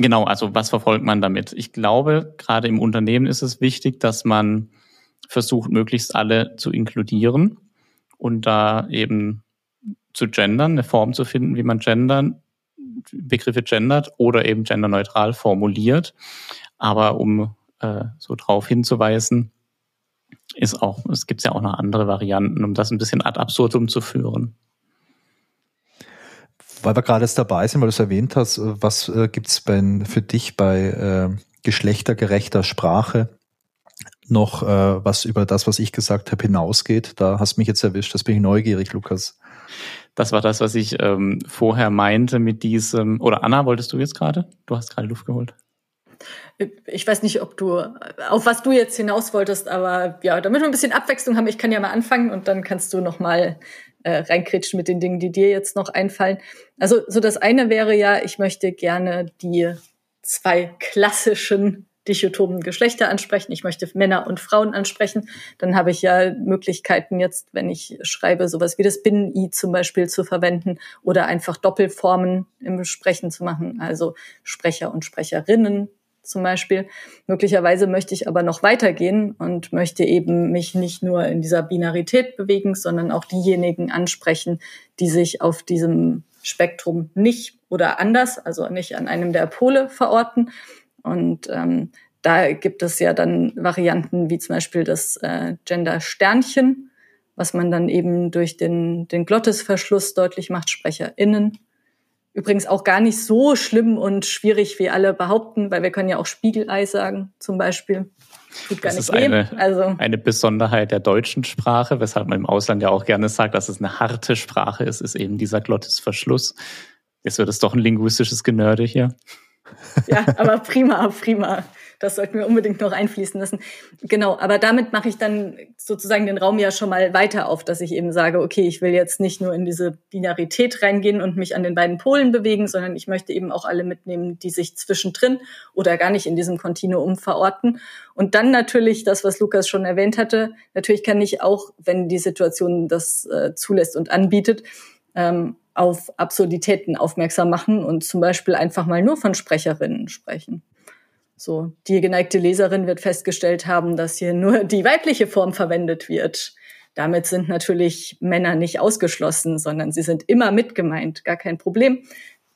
genau, also was verfolgt man damit? Ich glaube, gerade im Unternehmen ist es wichtig, dass man versucht, möglichst alle zu inkludieren und da eben zu gendern, eine Form zu finden, wie man gendern Begriffe gendert oder eben genderneutral formuliert. Aber um äh, so drauf hinzuweisen, ist auch, es gibt ja auch noch andere Varianten, um das ein bisschen ad absurdum zu führen. Weil wir gerade jetzt dabei sind, weil du es erwähnt hast, was äh, gibt es für dich bei äh, geschlechtergerechter Sprache noch, äh, was über das, was ich gesagt habe, hinausgeht? Da hast du mich jetzt erwischt, das bin ich neugierig, Lukas. Das war das, was ich ähm, vorher meinte mit diesem. Oder Anna, wolltest du jetzt gerade? Du hast gerade Luft geholt. Ich weiß nicht, ob du, auf was du jetzt hinaus wolltest, aber ja, damit wir ein bisschen Abwechslung haben, ich kann ja mal anfangen und dann kannst du noch mal äh, reinkritschen mit den Dingen, die dir jetzt noch einfallen. Also so das eine wäre ja, ich möchte gerne die zwei klassischen dichotomen Geschlechter ansprechen, ich möchte Männer und Frauen ansprechen, dann habe ich ja Möglichkeiten jetzt, wenn ich schreibe, sowas wie das Binnen-I zum Beispiel zu verwenden oder einfach Doppelformen im Sprechen zu machen, also Sprecher und Sprecherinnen zum Beispiel. Möglicherweise möchte ich aber noch weitergehen und möchte eben mich nicht nur in dieser Binarität bewegen, sondern auch diejenigen ansprechen, die sich auf diesem Spektrum nicht oder anders, also nicht an einem der Pole verorten, und ähm, da gibt es ja dann Varianten wie zum Beispiel das äh, Gender-Sternchen, was man dann eben durch den, den Glottisverschluss deutlich macht, SprecherInnen. Übrigens auch gar nicht so schlimm und schwierig, wie alle behaupten, weil wir können ja auch Spiegelei sagen, zum Beispiel. Tut gar das nicht ist eine, also, eine Besonderheit der deutschen Sprache, weshalb man im Ausland ja auch gerne sagt, dass es eine harte Sprache ist, ist eben dieser Glottisverschluss. Jetzt wird es doch ein linguistisches Genörde hier. Ja, aber prima, prima. Das sollten wir unbedingt noch einfließen lassen. Genau, aber damit mache ich dann sozusagen den Raum ja schon mal weiter auf, dass ich eben sage, okay, ich will jetzt nicht nur in diese Binarität reingehen und mich an den beiden Polen bewegen, sondern ich möchte eben auch alle mitnehmen, die sich zwischendrin oder gar nicht in diesem Kontinuum verorten. Und dann natürlich das, was Lukas schon erwähnt hatte, natürlich kann ich auch, wenn die Situation das äh, zulässt und anbietet, ähm, auf Absurditäten aufmerksam machen und zum Beispiel einfach mal nur von Sprecherinnen sprechen. So, die geneigte Leserin wird festgestellt haben, dass hier nur die weibliche Form verwendet wird. Damit sind natürlich Männer nicht ausgeschlossen, sondern sie sind immer mitgemeint, gar kein Problem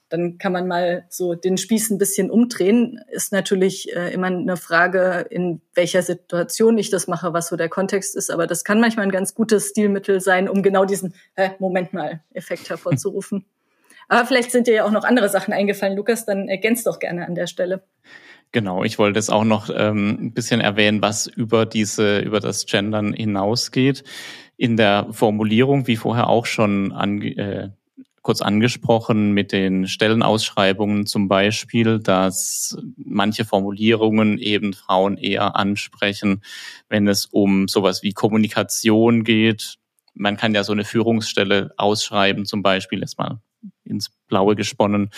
dann kann man mal so den Spieß ein bisschen umdrehen. Ist natürlich äh, immer eine Frage, in welcher Situation ich das mache, was so der Kontext ist. Aber das kann manchmal ein ganz gutes Stilmittel sein, um genau diesen äh, Moment mal Effekt hervorzurufen. Aber vielleicht sind dir ja auch noch andere Sachen eingefallen, Lukas, dann ergänzt doch gerne an der Stelle. Genau, ich wollte es auch noch ähm, ein bisschen erwähnen, was über diese, über das Gendern hinausgeht. In der Formulierung, wie vorher auch schon ange, äh, kurz angesprochen mit den Stellenausschreibungen zum Beispiel, dass manche Formulierungen eben Frauen eher ansprechen, wenn es um sowas wie Kommunikation geht. Man kann ja so eine Führungsstelle ausschreiben, zum Beispiel jetzt mal ins Blaue gesponnen,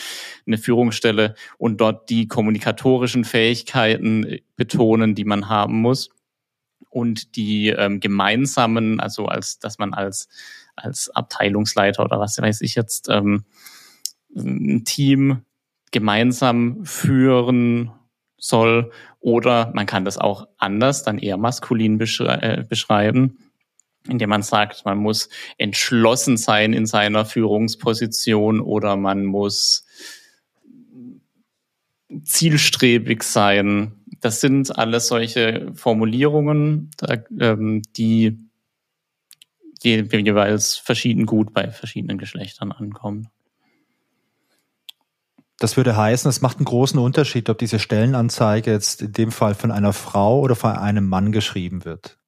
eine Führungsstelle und dort die kommunikatorischen Fähigkeiten betonen, die man haben muss und die ähm, gemeinsamen, also als dass man als als Abteilungsleiter oder was weiß ich jetzt ähm, ein Team gemeinsam führen soll. Oder man kann das auch anders, dann eher maskulin beschrei äh, beschreiben, indem man sagt, man muss entschlossen sein in seiner Führungsposition oder man muss zielstrebig sein. Das sind alles solche Formulierungen, ähm, die jeweils verschieden gut bei verschiedenen Geschlechtern ankommen. Das würde heißen, es macht einen großen Unterschied, ob diese Stellenanzeige jetzt in dem Fall von einer Frau oder von einem Mann geschrieben wird.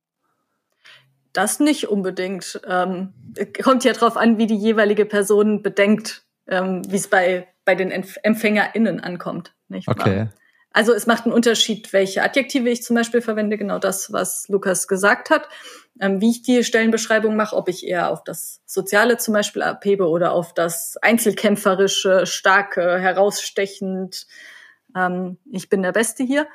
Das nicht unbedingt. Ähm, kommt ja darauf an, wie die jeweilige Person bedenkt, ähm, wie es bei, bei den EmpfängerInnen ankommt. Nicht wahr? Okay. Also es macht einen Unterschied, welche Adjektive ich zum Beispiel verwende, genau das, was Lukas gesagt hat. Ähm, wie ich die Stellenbeschreibung mache, ob ich eher auf das Soziale zum Beispiel abhebe oder auf das Einzelkämpferische, starke, herausstechend. Ähm, ich bin der Beste hier.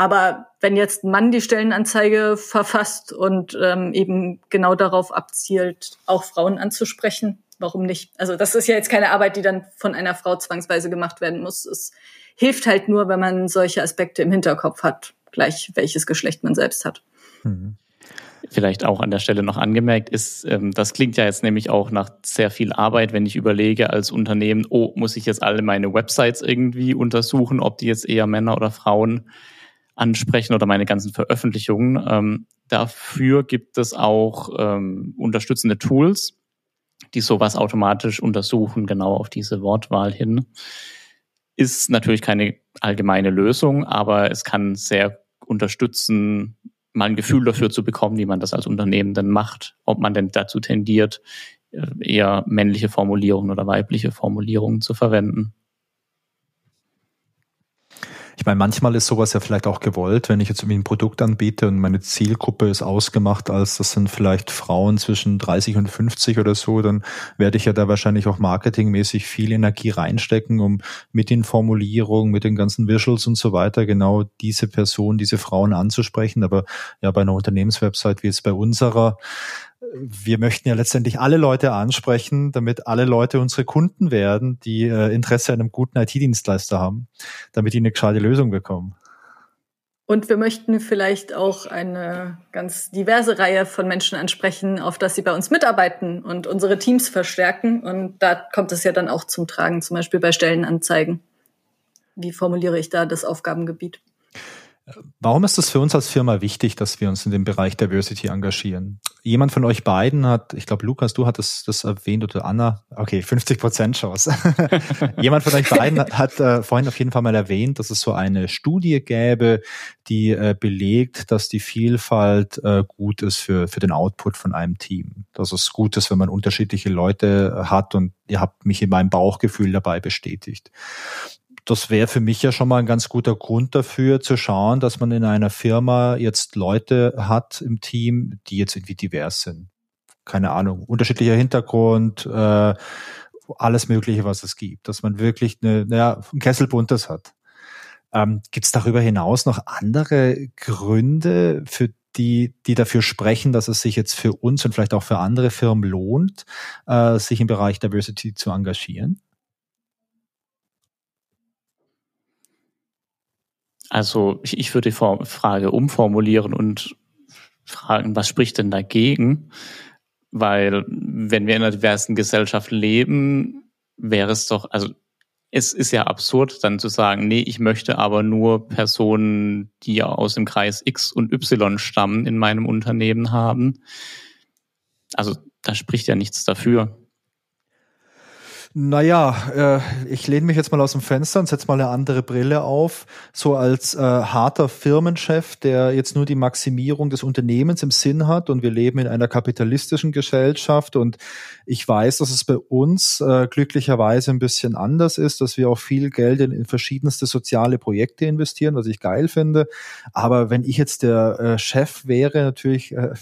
Aber wenn jetzt ein Mann die Stellenanzeige verfasst und ähm, eben genau darauf abzielt, auch Frauen anzusprechen, warum nicht? Also das ist ja jetzt keine Arbeit, die dann von einer Frau zwangsweise gemacht werden muss. Es hilft halt nur, wenn man solche Aspekte im Hinterkopf hat, gleich welches Geschlecht man selbst hat. Mhm. Vielleicht auch an der Stelle noch angemerkt ist, ähm, das klingt ja jetzt nämlich auch nach sehr viel Arbeit, wenn ich überlege als Unternehmen, oh, muss ich jetzt alle meine Websites irgendwie untersuchen, ob die jetzt eher Männer oder Frauen ansprechen oder meine ganzen Veröffentlichungen. Ähm, dafür gibt es auch ähm, unterstützende Tools, die sowas automatisch untersuchen, genau auf diese Wortwahl hin. Ist natürlich keine allgemeine Lösung, aber es kann sehr unterstützen, mal ein Gefühl dafür zu bekommen, wie man das als Unternehmen denn macht, ob man denn dazu tendiert, äh, eher männliche Formulierungen oder weibliche Formulierungen zu verwenden. Ich meine, manchmal ist sowas ja vielleicht auch gewollt, wenn ich jetzt irgendwie ein Produkt anbiete und meine Zielgruppe ist ausgemacht, als das sind vielleicht Frauen zwischen 30 und 50 oder so, dann werde ich ja da wahrscheinlich auch marketingmäßig viel Energie reinstecken, um mit den Formulierungen, mit den ganzen Visuals und so weiter genau diese Person, diese Frauen anzusprechen. Aber ja, bei einer Unternehmenswebsite wie jetzt bei unserer, wir möchten ja letztendlich alle Leute ansprechen, damit alle Leute unsere Kunden werden, die äh, Interesse an einem guten IT-Dienstleister haben, damit die eine gescheite Lösung bekommen. Und wir möchten vielleicht auch eine ganz diverse Reihe von Menschen ansprechen, auf das sie bei uns mitarbeiten und unsere Teams verstärken. Und da kommt es ja dann auch zum Tragen, zum Beispiel bei Stellenanzeigen. Wie formuliere ich da das Aufgabengebiet? Warum ist es für uns als Firma wichtig, dass wir uns in dem Bereich Diversity engagieren? Jemand von euch beiden hat, ich glaube, Lukas, du hattest das erwähnt oder Anna, okay, 50 Prozent Chance. Jemand von euch beiden hat äh, vorhin auf jeden Fall mal erwähnt, dass es so eine Studie gäbe, die äh, belegt, dass die Vielfalt äh, gut ist für, für den Output von einem Team. Dass es gut ist, wenn man unterschiedliche Leute äh, hat und ihr habt mich in meinem Bauchgefühl dabei bestätigt das wäre für mich ja schon mal ein ganz guter Grund dafür zu schauen, dass man in einer Firma jetzt Leute hat im Team, die jetzt irgendwie divers sind. Keine Ahnung, unterschiedlicher Hintergrund, äh, alles Mögliche, was es gibt. Dass man wirklich eine, naja, ein Kessel buntes hat. Ähm, Gibt es darüber hinaus noch andere Gründe, für die, die dafür sprechen, dass es sich jetzt für uns und vielleicht auch für andere Firmen lohnt, äh, sich im Bereich Diversity zu engagieren? Also ich, würde die Frage umformulieren und fragen, was spricht denn dagegen? Weil wenn wir in einer diversen Gesellschaft leben, wäre es doch, also es ist ja absurd, dann zu sagen, nee, ich möchte aber nur Personen, die aus dem Kreis X und Y stammen, in meinem Unternehmen haben. Also da spricht ja nichts dafür. Naja, äh, ich lehne mich jetzt mal aus dem Fenster und setze mal eine andere Brille auf. So als äh, harter Firmenchef, der jetzt nur die Maximierung des Unternehmens im Sinn hat und wir leben in einer kapitalistischen Gesellschaft und ich weiß, dass es bei uns äh, glücklicherweise ein bisschen anders ist, dass wir auch viel Geld in, in verschiedenste soziale Projekte investieren, was ich geil finde. Aber wenn ich jetzt der äh, Chef wäre, natürlich äh,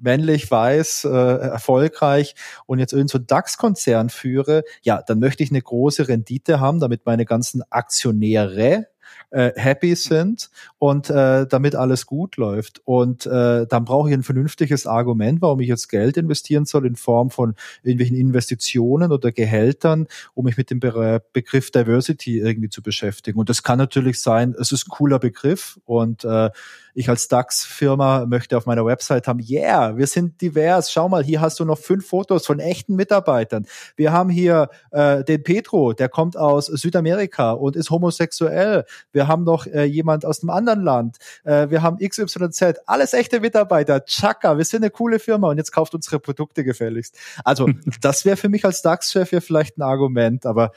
männlich, weiß, äh, erfolgreich und jetzt irgendein so DAX-Konzern führe, ja, dann möchte ich eine große Rendite haben, damit meine ganzen Aktionäre äh, happy sind und äh, damit alles gut läuft. Und äh, dann brauche ich ein vernünftiges Argument, warum ich jetzt Geld investieren soll in Form von irgendwelchen Investitionen oder Gehältern, um mich mit dem Be Begriff Diversity irgendwie zu beschäftigen. Und das kann natürlich sein, es ist ein cooler Begriff und äh, ich als DAX-Firma möchte auf meiner Website haben, yeah, wir sind divers. Schau mal, hier hast du noch fünf Fotos von echten Mitarbeitern. Wir haben hier äh, den Petro, der kommt aus Südamerika und ist homosexuell. Wir haben noch äh, jemand aus einem anderen Land. Äh, wir haben XYZ, alles echte Mitarbeiter. Chaka, wir sind eine coole Firma und jetzt kauft unsere Produkte gefälligst. Also das wäre für mich als DAX-Chef ja vielleicht ein Argument, aber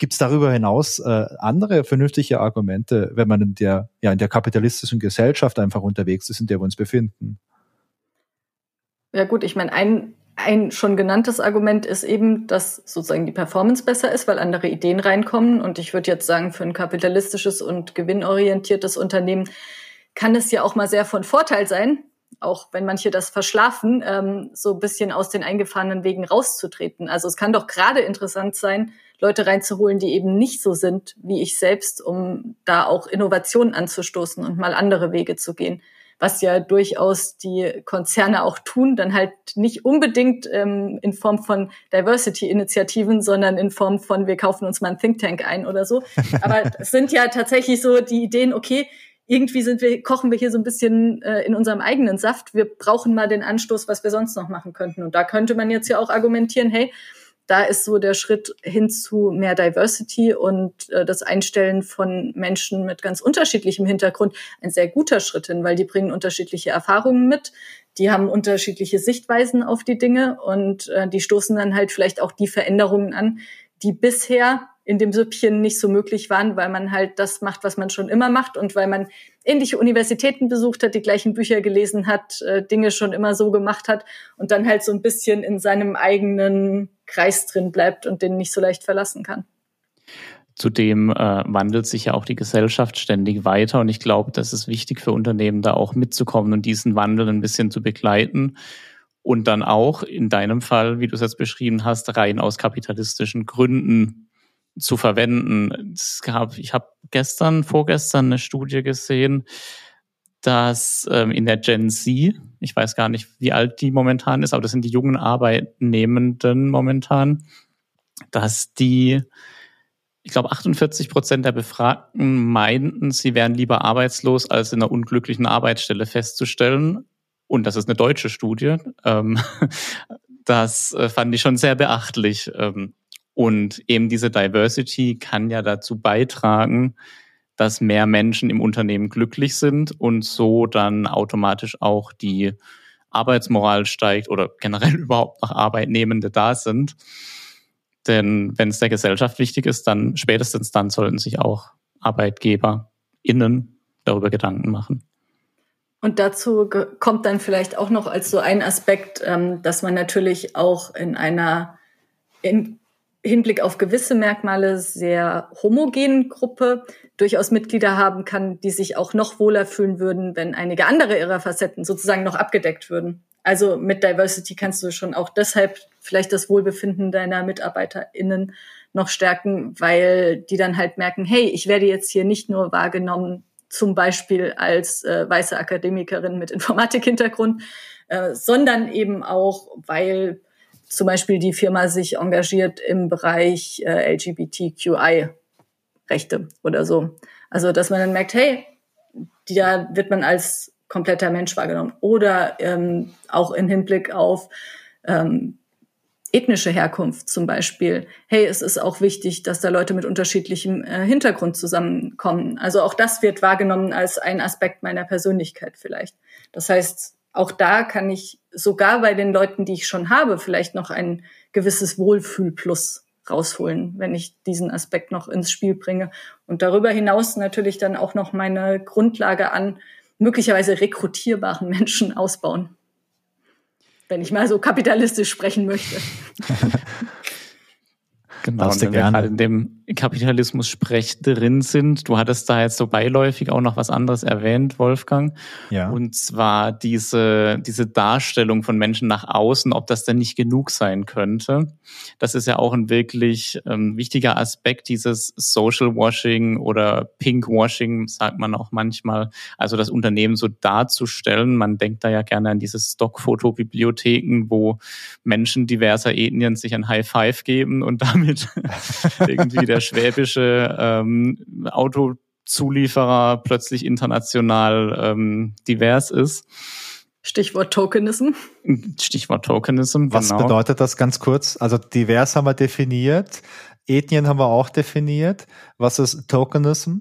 Gibt es darüber hinaus äh, andere vernünftige Argumente, wenn man in der, ja, in der kapitalistischen Gesellschaft einfach unterwegs ist, in der wir uns befinden? Ja gut, ich meine, ein, ein schon genanntes Argument ist eben, dass sozusagen die Performance besser ist, weil andere Ideen reinkommen. Und ich würde jetzt sagen, für ein kapitalistisches und gewinnorientiertes Unternehmen kann es ja auch mal sehr von Vorteil sein, auch wenn manche das verschlafen, ähm, so ein bisschen aus den eingefahrenen Wegen rauszutreten. Also es kann doch gerade interessant sein, Leute reinzuholen, die eben nicht so sind wie ich selbst, um da auch Innovationen anzustoßen und mal andere Wege zu gehen. Was ja durchaus die Konzerne auch tun, dann halt nicht unbedingt ähm, in Form von Diversity-Initiativen, sondern in Form von, wir kaufen uns mal ein Think Tank ein oder so. Aber es sind ja tatsächlich so die Ideen, okay, irgendwie sind wir, kochen wir hier so ein bisschen äh, in unserem eigenen Saft. Wir brauchen mal den Anstoß, was wir sonst noch machen könnten. Und da könnte man jetzt ja auch argumentieren, hey, da ist so der Schritt hin zu mehr Diversity und äh, das Einstellen von Menschen mit ganz unterschiedlichem Hintergrund ein sehr guter Schritt hin, weil die bringen unterschiedliche Erfahrungen mit, die haben unterschiedliche Sichtweisen auf die Dinge und äh, die stoßen dann halt vielleicht auch die Veränderungen an, die bisher in dem Süppchen nicht so möglich waren, weil man halt das macht, was man schon immer macht und weil man ähnliche Universitäten besucht hat, die gleichen Bücher gelesen hat, äh, Dinge schon immer so gemacht hat und dann halt so ein bisschen in seinem eigenen Kreis drin bleibt und den nicht so leicht verlassen kann. Zudem äh, wandelt sich ja auch die Gesellschaft ständig weiter und ich glaube, das ist wichtig für Unternehmen, da auch mitzukommen und diesen Wandel ein bisschen zu begleiten und dann auch in deinem Fall, wie du es jetzt beschrieben hast, rein aus kapitalistischen Gründen zu verwenden. Es gab, ich habe gestern, vorgestern eine Studie gesehen, dass ähm, in der Gen Z, ich weiß gar nicht, wie alt die momentan ist, aber das sind die jungen Arbeitnehmenden momentan, dass die, ich glaube, 48 Prozent der Befragten meinten, sie wären lieber arbeitslos, als in einer unglücklichen Arbeitsstelle festzustellen. Und das ist eine deutsche Studie. Ähm, das äh, fand ich schon sehr beachtlich. Ähm, und eben diese Diversity kann ja dazu beitragen, dass mehr Menschen im Unternehmen glücklich sind und so dann automatisch auch die Arbeitsmoral steigt oder generell überhaupt noch Arbeitnehmende da sind. Denn wenn es der Gesellschaft wichtig ist, dann spätestens dann sollten sich auch ArbeitgeberInnen darüber Gedanken machen. Und dazu kommt dann vielleicht auch noch als so ein Aspekt, ähm, dass man natürlich auch in einer in Hinblick auf gewisse Merkmale sehr homogenen Gruppe durchaus Mitglieder haben kann, die sich auch noch wohler fühlen würden, wenn einige andere ihrer Facetten sozusagen noch abgedeckt würden. Also mit Diversity kannst du schon auch deshalb vielleicht das Wohlbefinden deiner MitarbeiterInnen noch stärken, weil die dann halt merken, hey, ich werde jetzt hier nicht nur wahrgenommen, zum Beispiel als äh, weiße Akademikerin mit Informatikhintergrund, äh, sondern eben auch, weil zum Beispiel die Firma sich engagiert im Bereich äh, LGBTQI-Rechte oder so. Also, dass man dann merkt, hey, da wird man als kompletter Mensch wahrgenommen. Oder ähm, auch im Hinblick auf ähm, ethnische Herkunft zum Beispiel. Hey, es ist auch wichtig, dass da Leute mit unterschiedlichem äh, Hintergrund zusammenkommen. Also auch das wird wahrgenommen als ein Aspekt meiner Persönlichkeit vielleicht. Das heißt, auch da kann ich sogar bei den Leuten, die ich schon habe, vielleicht noch ein gewisses Wohlfühlplus rausholen, wenn ich diesen Aspekt noch ins Spiel bringe. Und darüber hinaus natürlich dann auch noch meine Grundlage an möglicherweise rekrutierbaren Menschen ausbauen. Wenn ich mal so kapitalistisch sprechen möchte. genau, und wenn wir gerade in dem Kapitalismus-Sprech drin sind. Du hattest da jetzt so beiläufig auch noch was anderes erwähnt, Wolfgang. Ja. Und zwar diese, diese Darstellung von Menschen nach außen, ob das denn nicht genug sein könnte. Das ist ja auch ein wirklich ähm, wichtiger Aspekt dieses Social Washing oder Pink Washing, sagt man auch manchmal. Also das Unternehmen so darzustellen. Man denkt da ja gerne an diese Stockfotobibliotheken, wo Menschen diverser Ethnien sich ein High Five geben und damit irgendwie der schwäbische ähm, Autozulieferer plötzlich international ähm, divers ist. Stichwort Tokenism. Stichwort Tokenism. Was genau. bedeutet das ganz kurz? Also divers haben wir definiert, Ethnien haben wir auch definiert. Was ist Tokenism?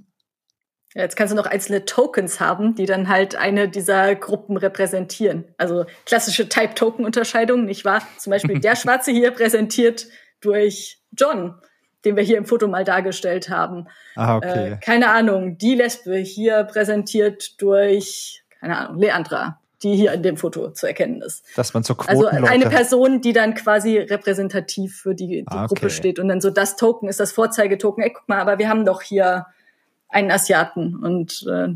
Ja, jetzt kannst du noch einzelne Tokens haben, die dann halt eine dieser Gruppen repräsentieren. Also klassische Type-Token-Unterscheidung, nicht wahr? Zum Beispiel der Schwarze hier präsentiert durch John den wir hier im Foto mal dargestellt haben. Ah, okay. Äh, keine Ahnung, die Lesbe hier präsentiert durch, keine Ahnung, Leandra, die hier in dem Foto zu erkennen ist. Dass man so Also eine Person, die dann quasi repräsentativ für die, die ah, okay. Gruppe steht und dann so das Token ist das Vorzeigetoken. Ey, guck mal, aber wir haben doch hier einen Asiaten und äh,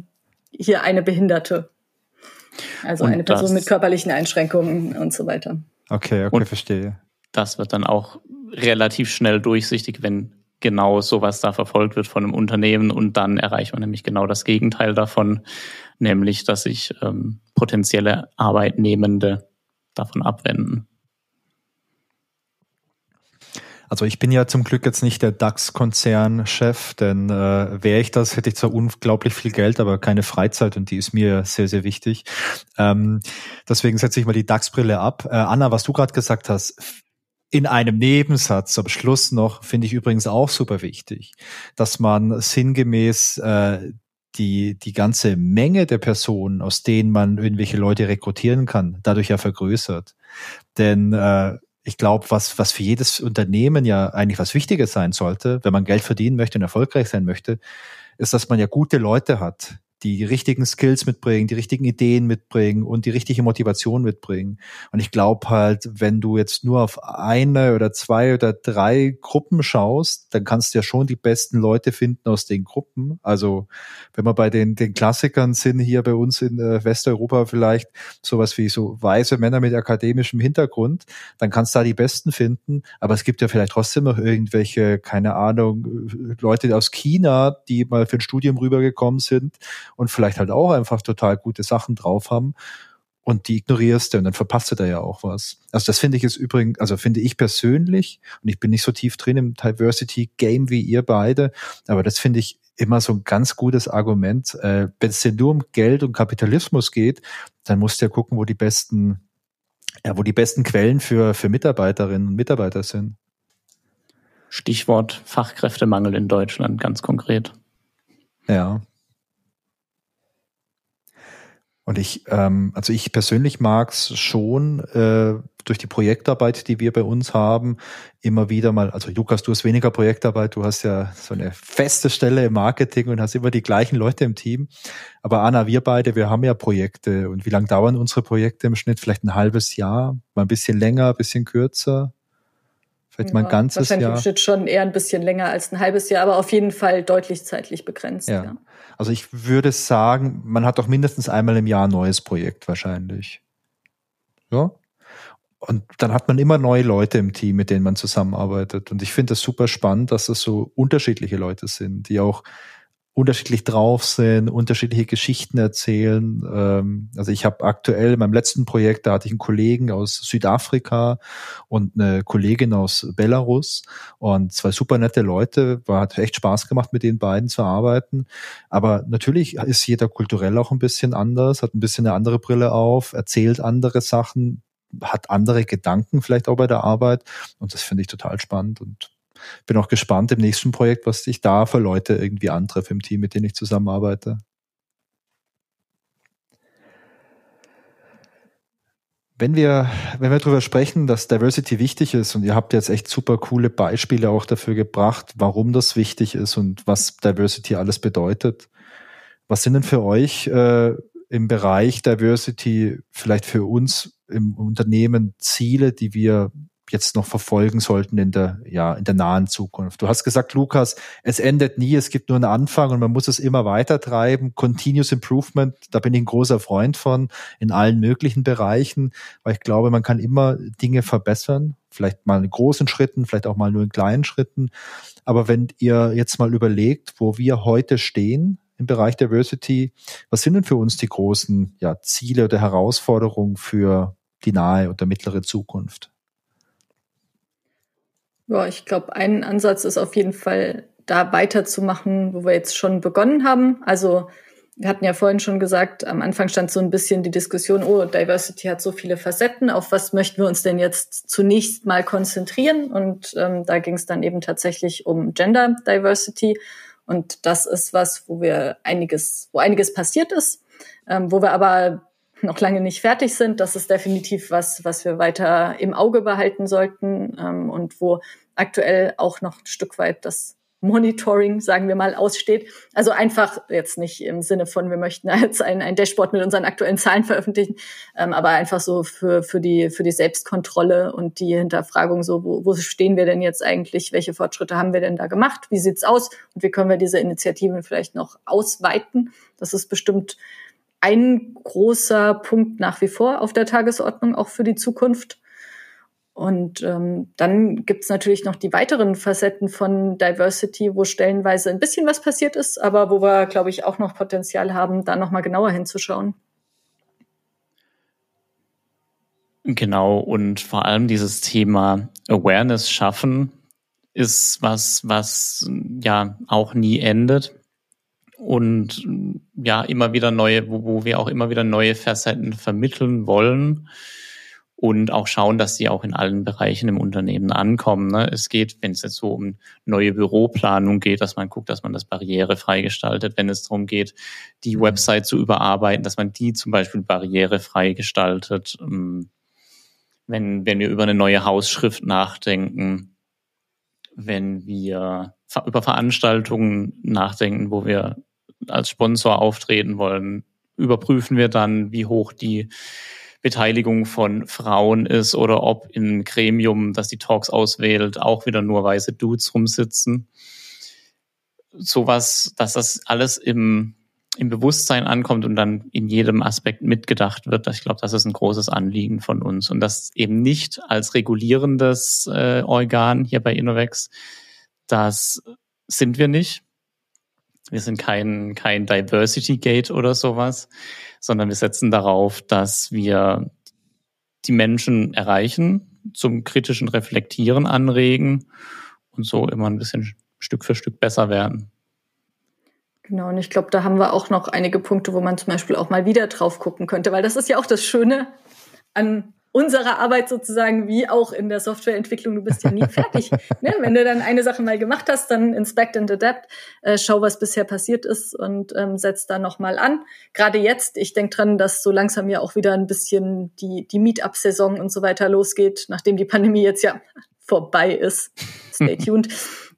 hier eine Behinderte. Also und eine Person mit körperlichen Einschränkungen und so weiter. Okay, okay, und verstehe. Das wird dann auch relativ schnell durchsichtig, wenn genau sowas da verfolgt wird von einem Unternehmen und dann erreicht man nämlich genau das Gegenteil davon, nämlich dass sich ähm, potenzielle Arbeitnehmende davon abwenden. Also ich bin ja zum Glück jetzt nicht der DAX-Konzern-Chef, denn äh, wäre ich das, hätte ich zwar unglaublich viel Geld, aber keine Freizeit und die ist mir sehr, sehr wichtig. Ähm, deswegen setze ich mal die DAX-Brille ab. Äh, Anna, was du gerade gesagt hast, in einem Nebensatz am Schluss noch, finde ich übrigens auch super wichtig, dass man sinngemäß äh, die, die ganze Menge der Personen, aus denen man irgendwelche Leute rekrutieren kann, dadurch ja vergrößert. Denn äh, ich glaube, was, was für jedes Unternehmen ja eigentlich was Wichtiges sein sollte, wenn man Geld verdienen möchte und erfolgreich sein möchte, ist, dass man ja gute Leute hat, die richtigen Skills mitbringen, die richtigen Ideen mitbringen und die richtige Motivation mitbringen. Und ich glaube halt, wenn du jetzt nur auf eine oder zwei oder drei Gruppen schaust, dann kannst du ja schon die besten Leute finden aus den Gruppen. Also wenn wir bei den, den Klassikern sind hier bei uns in äh, Westeuropa vielleicht sowas wie so weiße Männer mit akademischem Hintergrund, dann kannst du da die besten finden. Aber es gibt ja vielleicht trotzdem noch irgendwelche, keine Ahnung, Leute aus China, die mal für ein Studium rübergekommen sind und vielleicht halt auch einfach total gute Sachen drauf haben und die ignorierst du und dann verpasst du da ja auch was. Also das finde ich jetzt übrigens, also finde ich persönlich, und ich bin nicht so tief drin im Diversity-Game wie ihr beide, aber das finde ich immer so ein ganz gutes Argument. Äh, Wenn es dir nur um Geld und Kapitalismus geht, dann musst du ja gucken, wo die besten, ja, wo die besten Quellen für, für Mitarbeiterinnen und Mitarbeiter sind. Stichwort Fachkräftemangel in Deutschland, ganz konkret. Ja. Und ich, ähm, also ich persönlich mag es schon äh, durch die Projektarbeit, die wir bei uns haben, immer wieder mal, also Lukas, du hast weniger Projektarbeit, du hast ja so eine feste Stelle im Marketing und hast immer die gleichen Leute im Team. Aber Anna, wir beide, wir haben ja Projekte. Und wie lange dauern unsere Projekte im Schnitt? Vielleicht ein halbes Jahr, mal ein bisschen länger, ein bisschen kürzer? Vielleicht mal ein ganzes wahrscheinlich Jahr. Wahrscheinlich im Schnitt schon eher ein bisschen länger als ein halbes Jahr, aber auf jeden Fall deutlich zeitlich begrenzt. Ja. ja. Also ich würde sagen, man hat doch mindestens einmal im Jahr ein neues Projekt wahrscheinlich. Ja. Und dann hat man immer neue Leute im Team, mit denen man zusammenarbeitet. Und ich finde es super spannend, dass es so unterschiedliche Leute sind, die auch unterschiedlich drauf sind, unterschiedliche Geschichten erzählen. Ähm, also ich habe aktuell in meinem letzten Projekt, da hatte ich einen Kollegen aus Südafrika und eine Kollegin aus Belarus und zwei super nette Leute. War, hat echt Spaß gemacht, mit den beiden zu arbeiten. Aber natürlich ist jeder kulturell auch ein bisschen anders, hat ein bisschen eine andere Brille auf, erzählt andere Sachen, hat andere Gedanken vielleicht auch bei der Arbeit. Und das finde ich total spannend und bin auch gespannt im nächsten Projekt, was ich da für Leute irgendwie antreffe im Team, mit denen ich zusammenarbeite. Wenn wir, wenn wir darüber sprechen, dass Diversity wichtig ist und ihr habt jetzt echt super coole Beispiele auch dafür gebracht, warum das wichtig ist und was Diversity alles bedeutet. Was sind denn für euch äh, im Bereich Diversity vielleicht für uns im Unternehmen Ziele, die wir jetzt noch verfolgen sollten in der, ja, in der nahen Zukunft. Du hast gesagt, Lukas, es endet nie, es gibt nur einen Anfang und man muss es immer weiter treiben. Continuous Improvement, da bin ich ein großer Freund von, in allen möglichen Bereichen, weil ich glaube, man kann immer Dinge verbessern, vielleicht mal in großen Schritten, vielleicht auch mal nur in kleinen Schritten. Aber wenn ihr jetzt mal überlegt, wo wir heute stehen, im Bereich Diversity. Was sind denn für uns die großen ja, Ziele oder Herausforderungen für die nahe oder mittlere Zukunft? Ja, ich glaube, ein Ansatz ist auf jeden Fall, da weiterzumachen, wo wir jetzt schon begonnen haben. Also wir hatten ja vorhin schon gesagt, am Anfang stand so ein bisschen die Diskussion, oh, Diversity hat so viele Facetten, auf was möchten wir uns denn jetzt zunächst mal konzentrieren? Und ähm, da ging es dann eben tatsächlich um Gender Diversity. Und das ist was, wo wir einiges, wo einiges passiert ist, ähm, wo wir aber noch lange nicht fertig sind. Das ist definitiv was, was wir weiter im Auge behalten sollten ähm, und wo aktuell auch noch ein Stück weit das Monitoring, sagen wir mal, aussteht. Also einfach jetzt nicht im Sinne von, wir möchten jetzt ein, ein Dashboard mit unseren aktuellen Zahlen veröffentlichen, ähm, aber einfach so für, für, die, für die Selbstkontrolle und die Hinterfragung, so wo, wo stehen wir denn jetzt eigentlich, welche Fortschritte haben wir denn da gemacht, wie sieht's aus und wie können wir diese Initiativen vielleicht noch ausweiten. Das ist bestimmt ein großer Punkt nach wie vor auf der Tagesordnung, auch für die Zukunft. Und ähm, dann gibt's natürlich noch die weiteren Facetten von Diversity, wo stellenweise ein bisschen was passiert ist, aber wo wir, glaube ich, auch noch Potenzial haben, da nochmal genauer hinzuschauen. Genau, und vor allem dieses Thema Awareness schaffen ist was, was ja auch nie endet und ja immer wieder neue, wo, wo wir auch immer wieder neue Facetten vermitteln wollen und auch schauen, dass sie auch in allen Bereichen im Unternehmen ankommen. Ne? Es geht, wenn es jetzt so um neue Büroplanung geht, dass man guckt, dass man das barrierefrei gestaltet. Wenn es darum geht, die mhm. Website zu überarbeiten, dass man die zum Beispiel barrierefrei gestaltet. Ähm, wenn, wenn wir über eine neue Hausschrift nachdenken, wenn wir über Veranstaltungen nachdenken, wo wir als Sponsor auftreten wollen, überprüfen wir dann, wie hoch die Beteiligung von Frauen ist oder ob im Gremium, das die Talks auswählt, auch wieder nur weiße Dudes rumsitzen. Sowas, dass das alles im, im Bewusstsein ankommt und dann in jedem Aspekt mitgedacht wird. Ich glaube, das ist ein großes Anliegen von uns und das eben nicht als regulierendes äh, Organ hier bei Innovex. Das sind wir nicht. Wir sind kein, kein Diversity Gate oder sowas, sondern wir setzen darauf, dass wir die Menschen erreichen, zum kritischen Reflektieren anregen und so immer ein bisschen Stück für Stück besser werden. Genau, und ich glaube, da haben wir auch noch einige Punkte, wo man zum Beispiel auch mal wieder drauf gucken könnte, weil das ist ja auch das Schöne an unserer Arbeit sozusagen wie auch in der Softwareentwicklung. Du bist ja nie fertig. ne? Wenn du dann eine Sache mal gemacht hast, dann inspect and adapt, äh, schau, was bisher passiert ist und ähm, setz da nochmal an. Gerade jetzt, ich denke dran, dass so langsam ja auch wieder ein bisschen die, die Meetup-Saison und so weiter losgeht, nachdem die Pandemie jetzt ja vorbei ist. Stay tuned.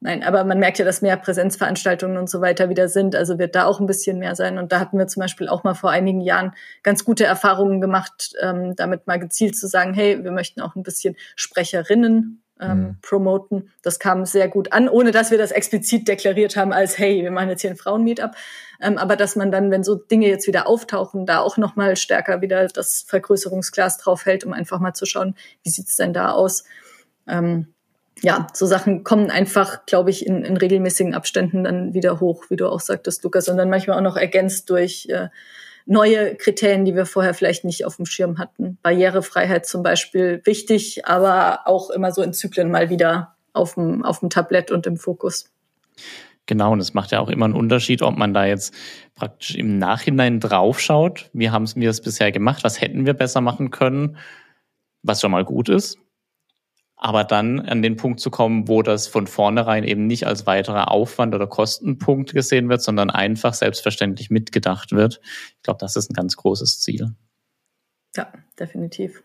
Nein, aber man merkt ja, dass mehr Präsenzveranstaltungen und so weiter wieder sind. Also wird da auch ein bisschen mehr sein. Und da hatten wir zum Beispiel auch mal vor einigen Jahren ganz gute Erfahrungen gemacht, ähm, damit mal gezielt zu sagen, hey, wir möchten auch ein bisschen Sprecherinnen ähm, mhm. promoten. Das kam sehr gut an, ohne dass wir das explizit deklariert haben als, hey, wir machen jetzt hier ein Frauen-Meetup. Ähm, aber dass man dann, wenn so Dinge jetzt wieder auftauchen, da auch noch mal stärker wieder das Vergrößerungsglas drauf hält, um einfach mal zu schauen, wie sieht's denn da aus. Ähm, ja, so Sachen kommen einfach, glaube ich, in, in regelmäßigen Abständen dann wieder hoch, wie du auch sagtest, Lukas, und dann manchmal auch noch ergänzt durch äh, neue Kriterien, die wir vorher vielleicht nicht auf dem Schirm hatten. Barrierefreiheit zum Beispiel wichtig, aber auch immer so in Zyklen mal wieder auf dem, auf dem Tablett und im Fokus. Genau, und es macht ja auch immer einen Unterschied, ob man da jetzt praktisch im Nachhinein draufschaut. Wie haben wir es bisher gemacht? Was hätten wir besser machen können? Was schon mal gut ist aber dann an den Punkt zu kommen, wo das von vornherein eben nicht als weiterer Aufwand oder Kostenpunkt gesehen wird, sondern einfach selbstverständlich mitgedacht wird. Ich glaube, das ist ein ganz großes Ziel. Ja, definitiv.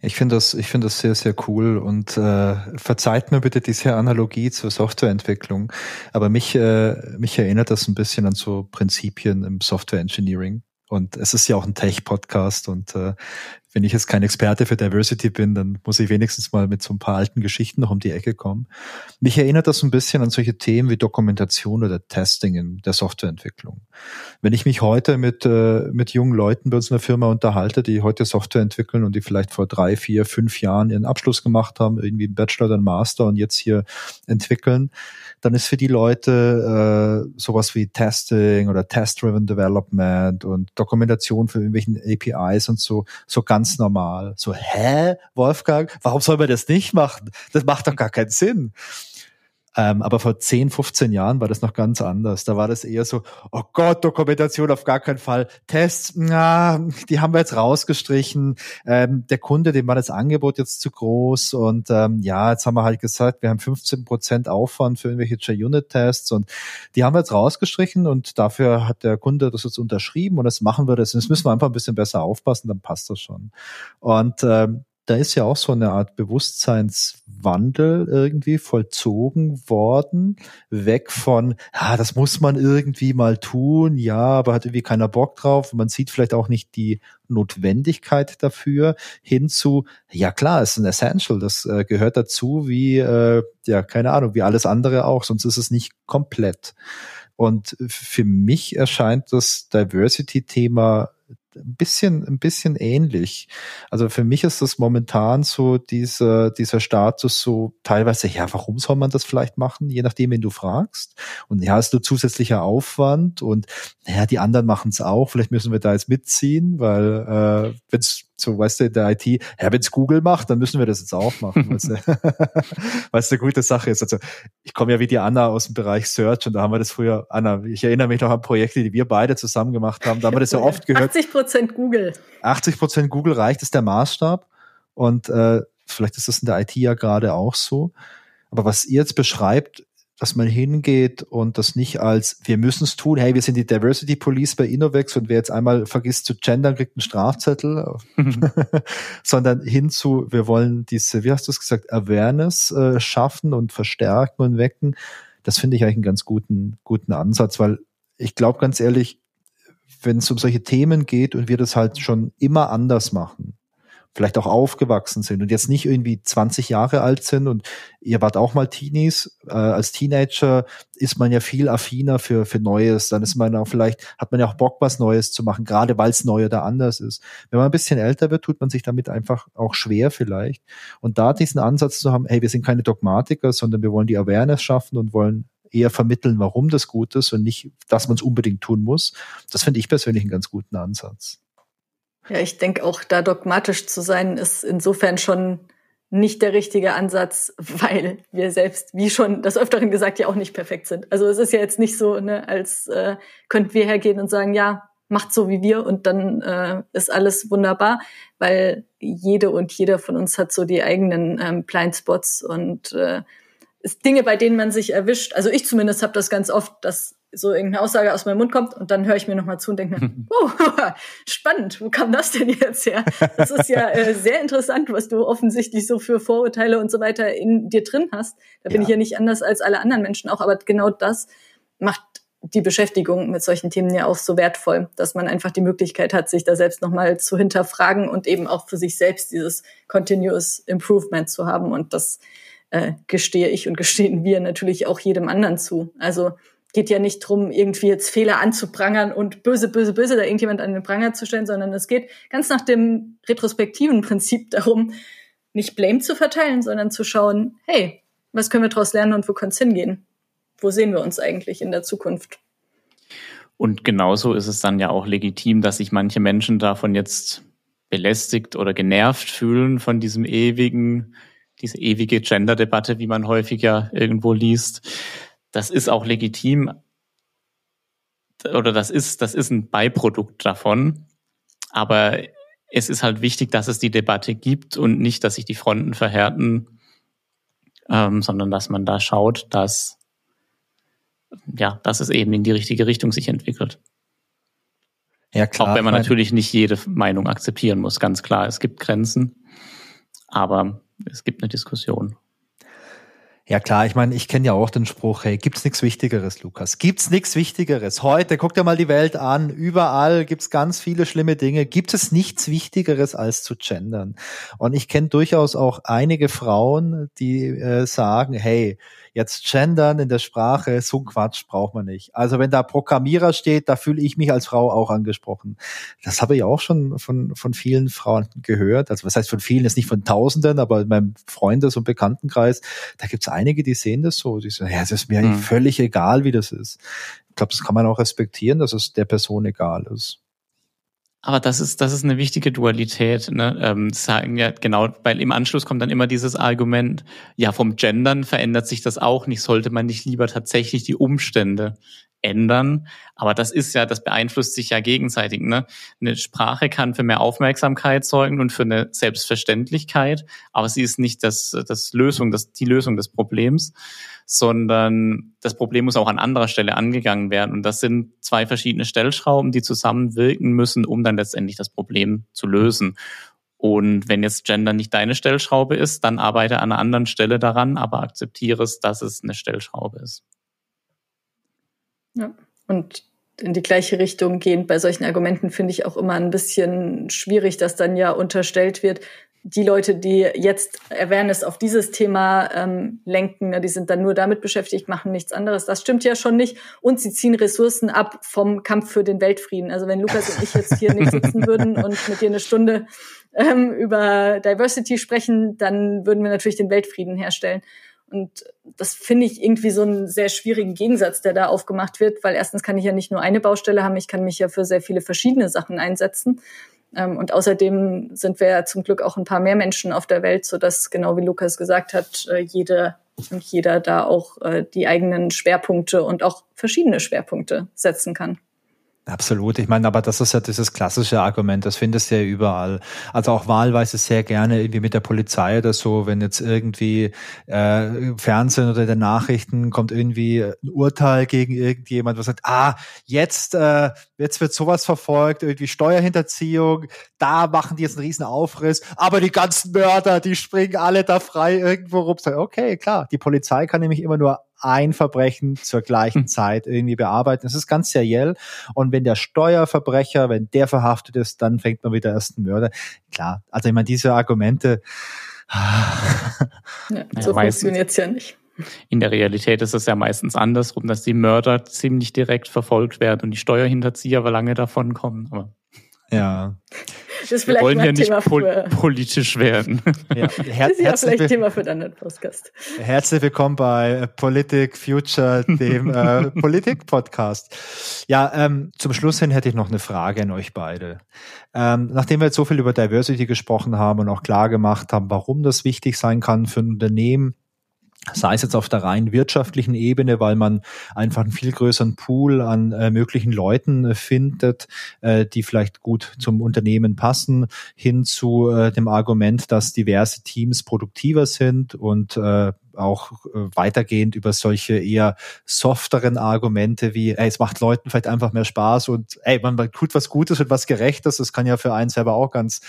Ich finde das, ich finde das sehr, sehr cool und äh, verzeiht mir bitte diese Analogie zur Softwareentwicklung. Aber mich, äh, mich erinnert das ein bisschen an so Prinzipien im Software Engineering. Und es ist ja auch ein Tech-Podcast und äh, wenn ich jetzt kein Experte für Diversity bin, dann muss ich wenigstens mal mit so ein paar alten Geschichten noch um die Ecke kommen. Mich erinnert das ein bisschen an solche Themen wie Dokumentation oder Testing in der Softwareentwicklung. Wenn ich mich heute mit, äh, mit jungen Leuten bei uns in der Firma unterhalte, die heute Software entwickeln und die vielleicht vor drei, vier, fünf Jahren ihren Abschluss gemacht haben, irgendwie einen Bachelor oder einen Master und jetzt hier entwickeln, dann ist für die Leute äh, sowas wie Testing oder Test-Driven Development und Dokumentation für irgendwelchen APIs und so, so ganz normal. So, hä, Wolfgang, warum soll man das nicht machen? Das macht doch gar keinen Sinn. Ähm, aber vor 10, 15 Jahren war das noch ganz anders. Da war das eher so, oh Gott, Dokumentation auf gar keinen Fall. Tests, na, die haben wir jetzt rausgestrichen. Ähm, der Kunde, dem war das Angebot jetzt zu groß. Und ähm, ja, jetzt haben wir halt gesagt, wir haben 15 Prozent Aufwand für irgendwelche J-Unit-Tests und die haben wir jetzt rausgestrichen und dafür hat der Kunde das jetzt unterschrieben und das machen wir das. Und jetzt müssen wir einfach ein bisschen besser aufpassen, dann passt das schon. Und ähm, da ist ja auch so eine Art Bewusstseinswandel irgendwie vollzogen worden, weg von, ja, das muss man irgendwie mal tun, ja, aber hat irgendwie keiner Bock drauf, man sieht vielleicht auch nicht die Notwendigkeit dafür, hin zu, ja klar, es ist ein Essential, das äh, gehört dazu, wie, äh, ja, keine Ahnung, wie alles andere auch, sonst ist es nicht komplett. Und für mich erscheint das Diversity-Thema ein bisschen, ein bisschen ähnlich. Also für mich ist das momentan so dieser, dieser Status so teilweise, ja, warum soll man das vielleicht machen? Je nachdem, wen du fragst. Und ja, ist nur zusätzlicher Aufwand und naja, die anderen machen es auch. Vielleicht müssen wir da jetzt mitziehen, weil äh, wenn es so, weißt du, in der IT, ja, wenn es Google macht, dann müssen wir das jetzt auch machen, weißt du, was eine gute Sache ist. Also ich komme ja wie die Anna aus dem Bereich Search und da haben wir das früher, Anna, ich erinnere mich noch an Projekte, die wir beide zusammen gemacht haben, da haben wir das ja oft gehört. 80 Prozent Google. 80 Prozent Google reicht, ist der Maßstab und äh, vielleicht ist das in der IT ja gerade auch so. Aber was ihr jetzt beschreibt, dass man hingeht und das nicht als, wir müssen es tun, hey, wir sind die Diversity Police bei Innovex und wer jetzt einmal vergisst zu gendern, kriegt einen Strafzettel, sondern hinzu, wir wollen diese, wie hast du es gesagt, Awareness äh, schaffen und verstärken und wecken. Das finde ich eigentlich einen ganz guten, guten Ansatz, weil ich glaube ganz ehrlich, wenn es um solche Themen geht und wir das halt schon immer anders machen, vielleicht auch aufgewachsen sind und jetzt nicht irgendwie 20 Jahre alt sind und ihr wart auch mal Teenies. Äh, als Teenager ist man ja viel affiner für, für Neues. Dann ist man auch vielleicht, hat man ja auch Bock, was Neues zu machen, gerade weil es neu oder anders ist. Wenn man ein bisschen älter wird, tut man sich damit einfach auch schwer vielleicht. Und da diesen Ansatz zu haben, hey, wir sind keine Dogmatiker, sondern wir wollen die Awareness schaffen und wollen eher vermitteln, warum das gut ist und nicht, dass man es unbedingt tun muss. Das finde ich persönlich einen ganz guten Ansatz. Ja, ich denke auch, da dogmatisch zu sein, ist insofern schon nicht der richtige Ansatz, weil wir selbst, wie schon das Öfteren gesagt, ja auch nicht perfekt sind. Also es ist ja jetzt nicht so, ne, als äh, könnten wir hergehen und sagen, ja, macht so wie wir und dann äh, ist alles wunderbar, weil jede und jeder von uns hat so die eigenen ähm, Blindspots und äh, Dinge, bei denen man sich erwischt. Also ich zumindest habe das ganz oft, dass so irgendeine Aussage aus meinem Mund kommt und dann höre ich mir nochmal zu und denke mir, oh, spannend, wo kam das denn jetzt her? Das ist ja äh, sehr interessant, was du offensichtlich so für Vorurteile und so weiter in dir drin hast. Da bin ja. ich ja nicht anders als alle anderen Menschen auch, aber genau das macht die Beschäftigung mit solchen Themen ja auch so wertvoll, dass man einfach die Möglichkeit hat, sich da selbst nochmal zu hinterfragen und eben auch für sich selbst dieses Continuous Improvement zu haben. Und das äh, gestehe ich und gestehen wir natürlich auch jedem anderen zu. Also geht ja nicht drum, irgendwie jetzt Fehler anzuprangern und böse, böse, böse da irgendjemand an den Pranger zu stellen, sondern es geht ganz nach dem retrospektiven Prinzip darum, nicht Blame zu verteilen, sondern zu schauen, hey, was können wir daraus lernen und wo kann es hingehen? Wo sehen wir uns eigentlich in der Zukunft? Und genauso ist es dann ja auch legitim, dass sich manche Menschen davon jetzt belästigt oder genervt fühlen von diesem ewigen, diese ewige Gender-Debatte, wie man häufig ja irgendwo liest das ist auch legitim oder das ist, das ist ein Beiprodukt davon. Aber es ist halt wichtig, dass es die Debatte gibt und nicht, dass sich die Fronten verhärten, ähm, sondern dass man da schaut, dass, ja, dass es eben in die richtige Richtung sich entwickelt. Ja, klar. Auch wenn man natürlich nicht jede Meinung akzeptieren muss, ganz klar. Es gibt Grenzen, aber es gibt eine Diskussion. Ja klar, ich meine, ich kenne ja auch den Spruch, hey, gibt's nichts Wichtigeres, Lukas? Gibt's nichts Wichtigeres? Heute, guck dir mal die Welt an, überall gibt's ganz viele schlimme Dinge. Gibt es nichts Wichtigeres als zu gendern? Und ich kenne durchaus auch einige Frauen, die äh, sagen, hey, Jetzt gendern in der Sprache, so ein Quatsch braucht man nicht. Also wenn da Programmierer steht, da fühle ich mich als Frau auch angesprochen. Das habe ich auch schon von, von vielen Frauen gehört. Also was heißt von vielen, ist nicht von Tausenden, aber in meinem Freundes- und Bekanntenkreis, da gibt es einige, die sehen das so. Die sagen, ja, es ist mir mhm. völlig egal, wie das ist. Ich glaube, das kann man auch respektieren, dass es der Person egal ist. Aber das ist, das ist eine wichtige Dualität. Ne? Ähm, sagen ja genau, weil im Anschluss kommt dann immer dieses Argument, ja, vom Gendern verändert sich das auch nicht. Sollte man nicht lieber tatsächlich die Umstände ändern. Aber das ist ja, das beeinflusst sich ja gegenseitig. Ne? Eine Sprache kann für mehr Aufmerksamkeit sorgen und für eine Selbstverständlichkeit, aber sie ist nicht das, das Lösung, das, die Lösung des Problems, sondern das Problem muss auch an anderer Stelle angegangen werden. Und das sind zwei verschiedene Stellschrauben, die zusammenwirken müssen, um dann letztendlich das Problem zu lösen. Und wenn jetzt Gender nicht deine Stellschraube ist, dann arbeite an einer anderen Stelle daran, aber akzeptiere es, dass es eine Stellschraube ist. Ja. Und in die gleiche Richtung gehend bei solchen Argumenten finde ich auch immer ein bisschen schwierig, dass dann ja unterstellt wird, die Leute, die jetzt Awareness auf dieses Thema ähm, lenken, ne, die sind dann nur damit beschäftigt, machen nichts anderes. Das stimmt ja schon nicht. Und sie ziehen Ressourcen ab vom Kampf für den Weltfrieden. Also wenn Lukas und ich jetzt hier nicht sitzen würden und mit dir eine Stunde ähm, über Diversity sprechen, dann würden wir natürlich den Weltfrieden herstellen. Und das finde ich irgendwie so einen sehr schwierigen Gegensatz, der da aufgemacht wird, weil erstens kann ich ja nicht nur eine Baustelle haben, ich kann mich ja für sehr viele verschiedene Sachen einsetzen. Ähm, und außerdem sind wir ja zum Glück auch ein paar mehr Menschen auf der Welt, so dass genau wie Lukas gesagt hat, äh, jede und jeder da auch äh, die eigenen Schwerpunkte und auch verschiedene Schwerpunkte setzen kann. Absolut. Ich meine, aber das ist ja dieses klassische Argument, das findest du ja überall. Also auch wahlweise sehr gerne irgendwie mit der Polizei oder so, wenn jetzt irgendwie äh, Fernsehen oder der Nachrichten kommt irgendwie ein Urteil gegen irgendjemand, was sagt, ah, jetzt, äh, jetzt wird sowas verfolgt, irgendwie Steuerhinterziehung, da machen die jetzt einen riesen Aufriss, aber die ganzen Mörder, die springen alle da frei irgendwo rum. Okay, klar, die Polizei kann nämlich immer nur ein Verbrechen zur gleichen hm. Zeit irgendwie bearbeiten. Es ist ganz seriell. Und wenn der Steuerverbrecher, wenn der verhaftet ist, dann fängt man wieder erst einen Mörder. Klar, also ich meine, diese Argumente. ja, so funktioniert es ja nicht. In der Realität ist es ja meistens andersrum, dass die Mörder ziemlich direkt verfolgt werden und die Steuerhinterzieher aber lange davon kommen. Aber ja. Das ist Wir wollen ja nicht pol politisch werden. Ja, her das ist ja vielleicht Thema für einen anderen Podcast. Herzlich willkommen bei Politik Future, dem äh, Politik-Podcast. Ja, ähm, zum Schluss hin hätte ich noch eine Frage an euch beide. Ähm, nachdem wir jetzt so viel über Diversity gesprochen haben und auch klar gemacht haben, warum das wichtig sein kann für ein Unternehmen, sei es jetzt auf der rein wirtschaftlichen Ebene, weil man einfach einen viel größeren Pool an äh, möglichen Leuten äh, findet, äh, die vielleicht gut zum Unternehmen passen, hin zu äh, dem Argument, dass diverse Teams produktiver sind und äh, auch äh, weitergehend über solche eher softeren Argumente wie, ey, es macht Leuten vielleicht einfach mehr Spaß und ey, man, tut was Gutes und was Gerechtes. Das kann ja für einen selber auch ganz,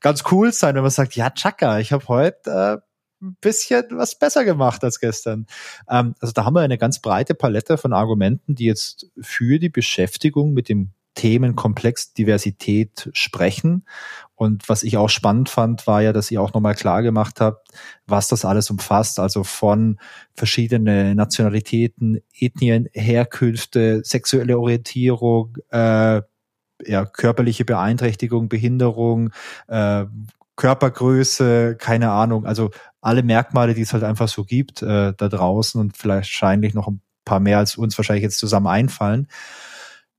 ganz cool sein, wenn man sagt, ja, Chaka, ich habe heute äh, ein bisschen was besser gemacht als gestern. Ähm, also da haben wir eine ganz breite Palette von Argumenten, die jetzt für die Beschäftigung mit dem Themenkomplex Diversität sprechen. Und was ich auch spannend fand, war ja, dass ihr auch nochmal klar gemacht habt, was das alles umfasst. Also von verschiedene Nationalitäten, Ethnien, Herkünfte, sexuelle Orientierung, äh, ja, körperliche Beeinträchtigung, Behinderung, äh, Körpergröße, keine Ahnung. Also alle Merkmale, die es halt einfach so gibt äh, da draußen und vielleicht wahrscheinlich noch ein paar mehr als uns wahrscheinlich jetzt zusammen einfallen.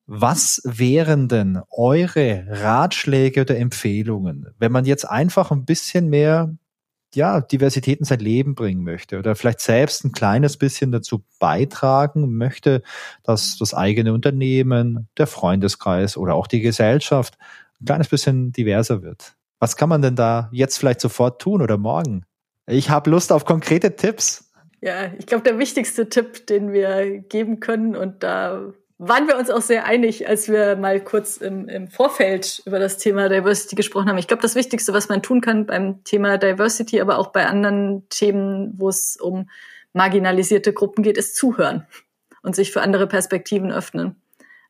Was wären denn eure Ratschläge oder Empfehlungen, wenn man jetzt einfach ein bisschen mehr ja, Diversität in sein Leben bringen möchte oder vielleicht selbst ein kleines bisschen dazu beitragen möchte, dass das eigene Unternehmen, der Freundeskreis oder auch die Gesellschaft ein kleines bisschen diverser wird? Was kann man denn da jetzt vielleicht sofort tun oder morgen? Ich habe Lust auf konkrete Tipps. Ja, ich glaube, der wichtigste Tipp, den wir geben können, und da waren wir uns auch sehr einig, als wir mal kurz im, im Vorfeld über das Thema Diversity gesprochen haben. Ich glaube, das Wichtigste, was man tun kann beim Thema Diversity, aber auch bei anderen Themen, wo es um marginalisierte Gruppen geht, ist zuhören und sich für andere Perspektiven öffnen.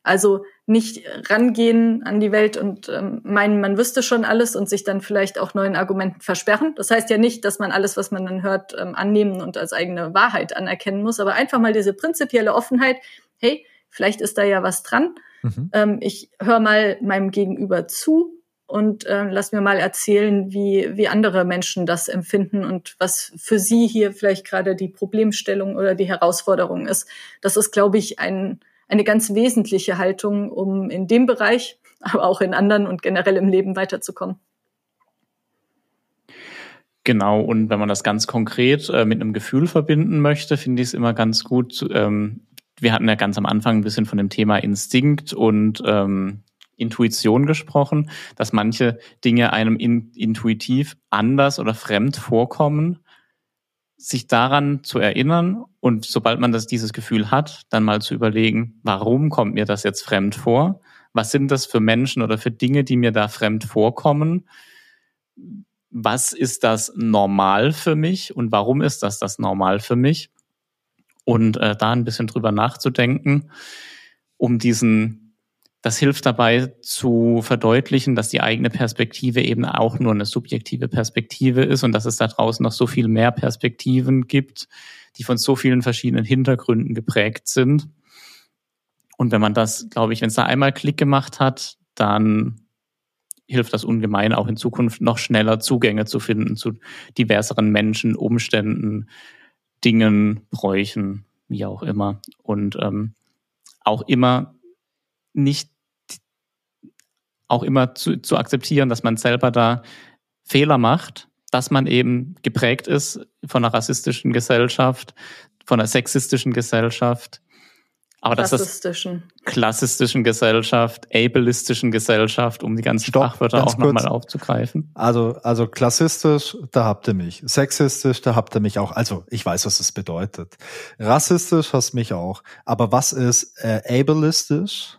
Also nicht rangehen an die Welt und ähm, meinen, man wüsste schon alles und sich dann vielleicht auch neuen Argumenten versperren. Das heißt ja nicht, dass man alles, was man dann hört, ähm, annehmen und als eigene Wahrheit anerkennen muss, aber einfach mal diese prinzipielle Offenheit, hey, vielleicht ist da ja was dran. Mhm. Ähm, ich höre mal meinem Gegenüber zu und äh, lass mir mal erzählen, wie, wie andere Menschen das empfinden und was für sie hier vielleicht gerade die Problemstellung oder die Herausforderung ist. Das ist, glaube ich, ein eine ganz wesentliche Haltung, um in dem Bereich, aber auch in anderen und generell im Leben weiterzukommen. Genau, und wenn man das ganz konkret äh, mit einem Gefühl verbinden möchte, finde ich es immer ganz gut. Ähm, wir hatten ja ganz am Anfang ein bisschen von dem Thema Instinkt und ähm, Intuition gesprochen, dass manche Dinge einem in, intuitiv anders oder fremd vorkommen sich daran zu erinnern und sobald man das, dieses Gefühl hat, dann mal zu überlegen, warum kommt mir das jetzt fremd vor? Was sind das für Menschen oder für Dinge, die mir da fremd vorkommen? Was ist das normal für mich und warum ist das das normal für mich? Und äh, da ein bisschen drüber nachzudenken, um diesen das hilft dabei zu verdeutlichen, dass die eigene Perspektive eben auch nur eine subjektive Perspektive ist und dass es da draußen noch so viel mehr Perspektiven gibt, die von so vielen verschiedenen Hintergründen geprägt sind. Und wenn man das, glaube ich, wenn es da einmal Klick gemacht hat, dann hilft das ungemein auch in Zukunft noch schneller Zugänge zu finden zu diverseren Menschen, Umständen, Dingen, Bräuchen, wie auch immer. Und ähm, auch immer nicht auch immer zu, zu akzeptieren, dass man selber da Fehler macht, dass man eben geprägt ist von einer rassistischen Gesellschaft, von einer sexistischen Gesellschaft, aber dass das klassistischen Gesellschaft, ableistischen Gesellschaft, um die ganzen Stopp, Fachwörter auch nochmal aufzugreifen. Also, also klassistisch, da habt ihr mich. Sexistisch, da habt ihr mich auch. Also, ich weiß, was es bedeutet. Rassistisch hast mich auch. Aber was ist äh, ableistisch?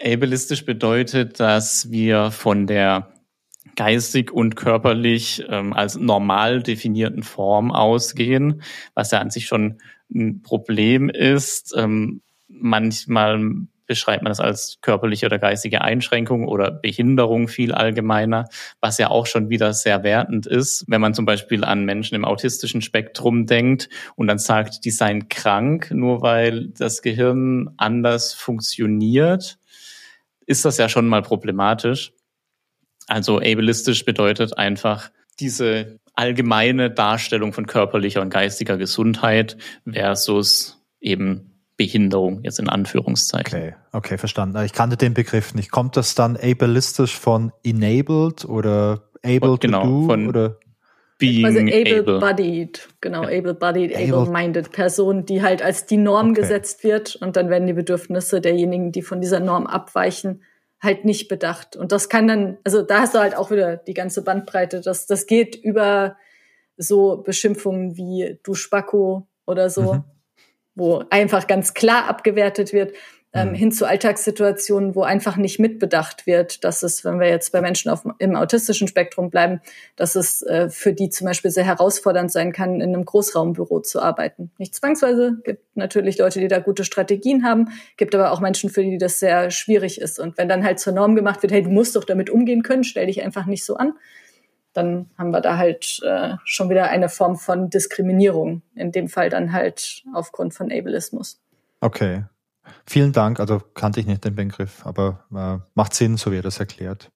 Ableistisch bedeutet, dass wir von der geistig und körperlich ähm, als normal definierten Form ausgehen, was ja an sich schon ein Problem ist. Ähm, manchmal beschreibt man das als körperliche oder geistige Einschränkung oder Behinderung viel allgemeiner, was ja auch schon wieder sehr wertend ist. Wenn man zum Beispiel an Menschen im autistischen Spektrum denkt und dann sagt, die seien krank, nur weil das Gehirn anders funktioniert, ist das ja schon mal problematisch. Also ableistisch bedeutet einfach diese allgemeine Darstellung von körperlicher und geistiger Gesundheit versus eben Behinderung, jetzt in Anführungszeichen. Okay, okay, verstanden. Ich kannte den Begriff nicht. Kommt das dann ableistisch von enabled oder able genau, to do? Von oder? Being also able-bodied, genau, ja. able-bodied, able-minded Person, die halt als die Norm okay. gesetzt wird und dann werden die Bedürfnisse derjenigen, die von dieser Norm abweichen, halt nicht bedacht. Und das kann dann, also da hast du halt auch wieder die ganze Bandbreite. Das, das geht über so Beschimpfungen wie du Spacko oder so, mhm. wo einfach ganz klar abgewertet wird, ähm, mhm. hin zu Alltagssituationen, wo einfach nicht mitbedacht wird, dass es, wenn wir jetzt bei Menschen auf, im autistischen Spektrum bleiben, dass es äh, für die zum Beispiel sehr herausfordernd sein kann, in einem Großraumbüro zu arbeiten. Nicht zwangsweise, gibt natürlich Leute, die da gute Strategien haben, gibt aber auch Menschen, für die das sehr schwierig ist. Und wenn dann halt zur Norm gemacht wird, hey, du musst doch damit umgehen können, stell dich einfach nicht so an, dann haben wir da halt äh, schon wieder eine Form von Diskriminierung, in dem Fall dann halt aufgrund von Ableismus. Okay, Vielen Dank, also kannte ich nicht den Begriff, aber äh, macht Sinn, so wie er das erklärt.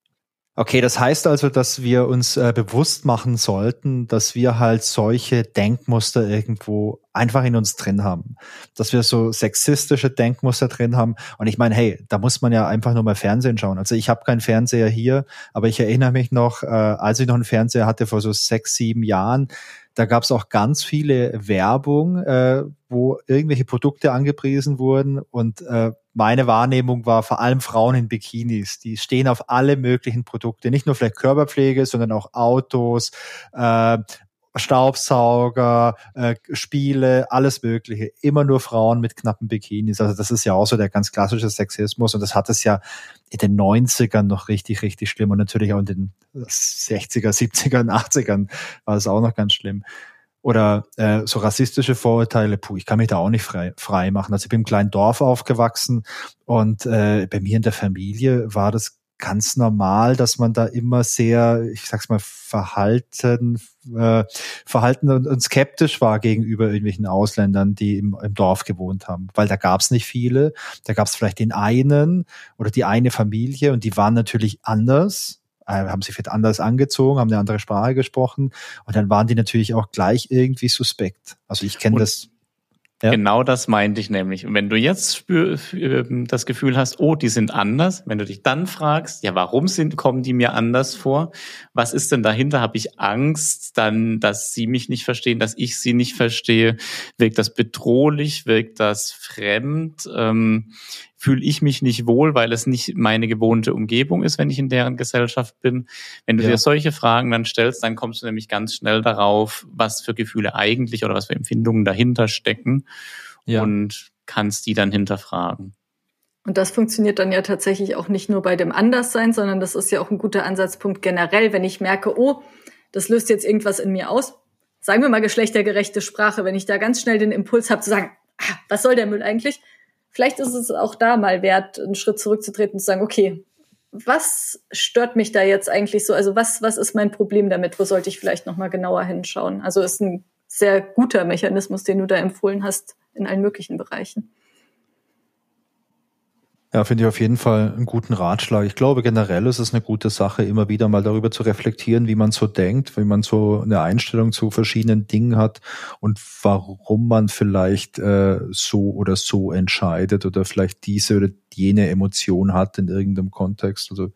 Okay, das heißt also, dass wir uns äh, bewusst machen sollten, dass wir halt solche Denkmuster irgendwo einfach in uns drin haben. Dass wir so sexistische Denkmuster drin haben. Und ich meine, hey, da muss man ja einfach nur mal Fernsehen schauen. Also ich habe keinen Fernseher hier, aber ich erinnere mich noch, äh, als ich noch einen Fernseher hatte vor so sechs, sieben Jahren, da gab es auch ganz viele Werbung, äh, wo irgendwelche Produkte angepriesen wurden und äh, meine Wahrnehmung war vor allem Frauen in Bikinis. Die stehen auf alle möglichen Produkte, nicht nur vielleicht Körperpflege, sondern auch Autos, äh, Staubsauger, äh, Spiele, alles Mögliche. Immer nur Frauen mit knappen Bikinis. Also das ist ja auch so der ganz klassische Sexismus und das hat es ja in den 90ern noch richtig, richtig schlimm und natürlich auch in den 60er, 70er 80ern war es auch noch ganz schlimm. oder äh, so rassistische Vorurteile, puh, ich kann mich da auch nicht frei, frei machen. Also ich bin im kleinen Dorf aufgewachsen und äh, bei mir in der Familie war das ganz normal, dass man da immer sehr, ich sag's mal, verhalten, äh, verhalten und, und skeptisch war gegenüber irgendwelchen Ausländern, die im, im Dorf gewohnt haben. Weil da gab's nicht viele, da gab's vielleicht den einen oder die eine Familie und die waren natürlich anders äh, haben sich vielleicht anders angezogen, haben eine andere Sprache gesprochen und dann waren die natürlich auch gleich irgendwie suspekt. Also ich kenne das ja. Genau das meinte ich nämlich. Und wenn du jetzt spür, ähm, das Gefühl hast, oh, die sind anders, wenn du dich dann fragst, ja, warum sind, kommen die mir anders vor? Was ist denn dahinter? Habe ich Angst, dann, dass sie mich nicht verstehen, dass ich sie nicht verstehe? Wirkt das bedrohlich? Wirkt das fremd? Ähm, fühle ich mich nicht wohl, weil es nicht meine gewohnte Umgebung ist, wenn ich in deren Gesellschaft bin. Wenn du ja. dir solche Fragen dann stellst, dann kommst du nämlich ganz schnell darauf, was für Gefühle eigentlich oder was für Empfindungen dahinter stecken ja. und kannst die dann hinterfragen. Und das funktioniert dann ja tatsächlich auch nicht nur bei dem Anderssein, sondern das ist ja auch ein guter Ansatzpunkt generell, wenn ich merke, oh, das löst jetzt irgendwas in mir aus. Sagen wir mal geschlechtergerechte Sprache, wenn ich da ganz schnell den Impuls habe zu sagen, ah, was soll der Müll eigentlich? Vielleicht ist es auch da mal wert, einen Schritt zurückzutreten und zu sagen, okay, was stört mich da jetzt eigentlich so? Also was, was ist mein Problem damit? Wo sollte ich vielleicht nochmal genauer hinschauen? Also ist ein sehr guter Mechanismus, den du da empfohlen hast in allen möglichen Bereichen. Ja, finde ich auf jeden Fall einen guten Ratschlag. Ich glaube, generell ist es eine gute Sache, immer wieder mal darüber zu reflektieren, wie man so denkt, wie man so eine Einstellung zu verschiedenen Dingen hat und warum man vielleicht äh, so oder so entscheidet oder vielleicht diese oder jene Emotion hat in irgendeinem Kontext. Also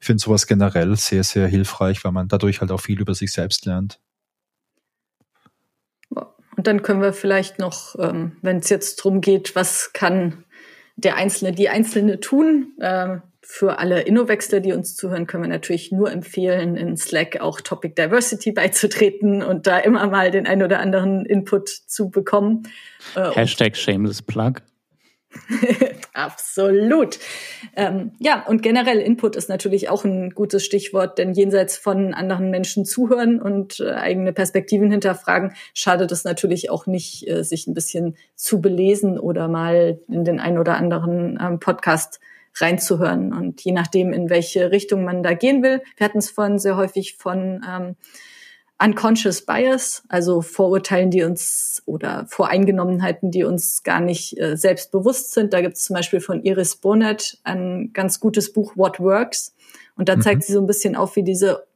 ich finde sowas generell sehr, sehr hilfreich, weil man dadurch halt auch viel über sich selbst lernt. Und dann können wir vielleicht noch, ähm, wenn es jetzt drum geht, was kann der Einzelne, die Einzelne tun. Äh, für alle Innowechsler, die uns zuhören, können wir natürlich nur empfehlen, in Slack auch Topic Diversity beizutreten und da immer mal den ein oder anderen Input zu bekommen. Äh, Hashtag Shameless Plug. Absolut. Ähm, ja, und generell Input ist natürlich auch ein gutes Stichwort, denn jenseits von anderen Menschen zuhören und äh, eigene Perspektiven hinterfragen, schadet es natürlich auch nicht, äh, sich ein bisschen zu belesen oder mal in den ein oder anderen ähm, Podcast reinzuhören. Und je nachdem, in welche Richtung man da gehen will, wir hatten es vorhin sehr häufig von ähm, Unconscious Bias, also Vorurteilen, die uns oder Voreingenommenheiten, die uns gar nicht äh, selbst bewusst sind. Da gibt es zum Beispiel von Iris Bonnet ein ganz gutes Buch What Works. Und da zeigt mhm. sie so ein bisschen auf, wie diese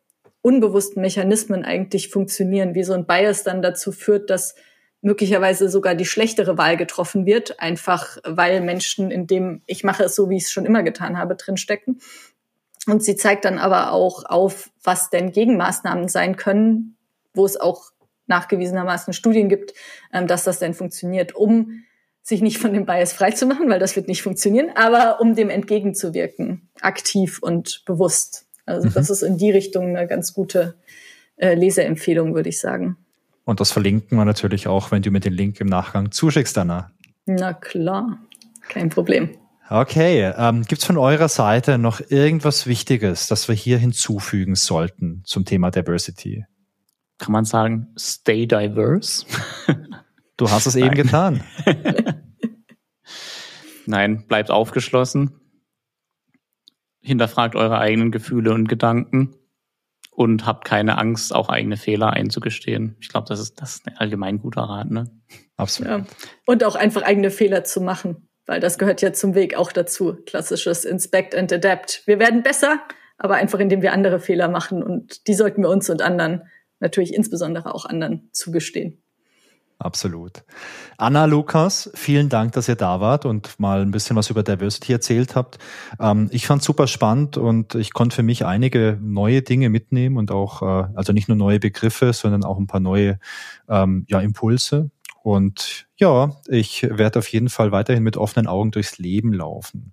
unbewussten Mechanismen eigentlich funktionieren, wie so ein Bias dann dazu führt, dass möglicherweise sogar die schlechtere Wahl getroffen wird, einfach weil Menschen in dem ich mache es so, wie ich es schon immer getan habe, drinstecken. Und sie zeigt dann aber auch auf, was denn Gegenmaßnahmen sein können, wo es auch nachgewiesenermaßen Studien gibt, ähm, dass das denn funktioniert, um sich nicht von dem Bias freizumachen, weil das wird nicht funktionieren, aber um dem entgegenzuwirken, aktiv und bewusst. Also mhm. das ist in die Richtung eine ganz gute äh, Leseempfehlung, würde ich sagen. Und das verlinken wir natürlich auch, wenn du mir den Link im Nachgang zuschickst, Anna. Na klar, kein Problem. Okay, ähm, gibt es von eurer Seite noch irgendwas Wichtiges, das wir hier hinzufügen sollten zum Thema Diversity? Kann man sagen, stay diverse? Du hast es eben getan. Nein, bleibt aufgeschlossen. Hinterfragt eure eigenen Gefühle und Gedanken und habt keine Angst, auch eigene Fehler einzugestehen. Ich glaube, das ist, das ist ein allgemein guter Rat, ne? Absolut. Ja. Und auch einfach eigene Fehler zu machen weil das gehört ja zum Weg auch dazu. Klassisches Inspect and Adapt. Wir werden besser, aber einfach indem wir andere Fehler machen und die sollten wir uns und anderen, natürlich insbesondere auch anderen, zugestehen. Absolut. Anna, Lukas, vielen Dank, dass ihr da wart und mal ein bisschen was über Diversity erzählt habt. Ähm, ich fand super spannend und ich konnte für mich einige neue Dinge mitnehmen und auch, äh, also nicht nur neue Begriffe, sondern auch ein paar neue ähm, ja, Impulse. Und ja, ich werde auf jeden Fall weiterhin mit offenen Augen durchs Leben laufen.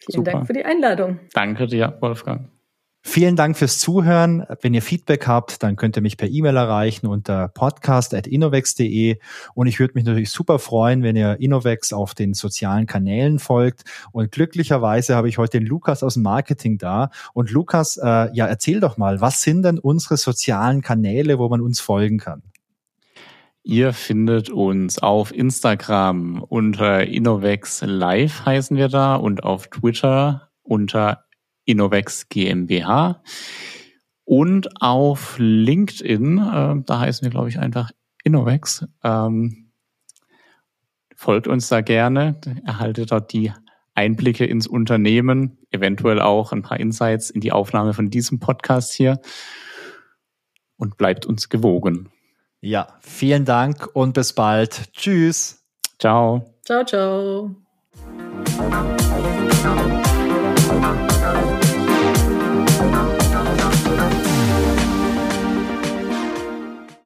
Vielen Super. Dank für die Einladung. Danke dir, Wolfgang. Vielen Dank fürs Zuhören. Wenn ihr Feedback habt, dann könnt ihr mich per E-Mail erreichen unter podcast.innovex.de und ich würde mich natürlich super freuen, wenn ihr Innovex auf den sozialen Kanälen folgt und glücklicherweise habe ich heute den Lukas aus dem Marketing da und Lukas, äh, ja, erzähl doch mal, was sind denn unsere sozialen Kanäle, wo man uns folgen kann? Ihr findet uns auf Instagram unter Innovex Live heißen wir da und auf Twitter unter Innovex GmbH. Und auf LinkedIn, äh, da heißen wir, glaube ich, einfach Innovex. Ähm, folgt uns da gerne, erhaltet dort die Einblicke ins Unternehmen, eventuell auch ein paar Insights in die Aufnahme von diesem Podcast hier und bleibt uns gewogen. Ja, vielen Dank und bis bald. Tschüss. Ciao. Ciao, ciao.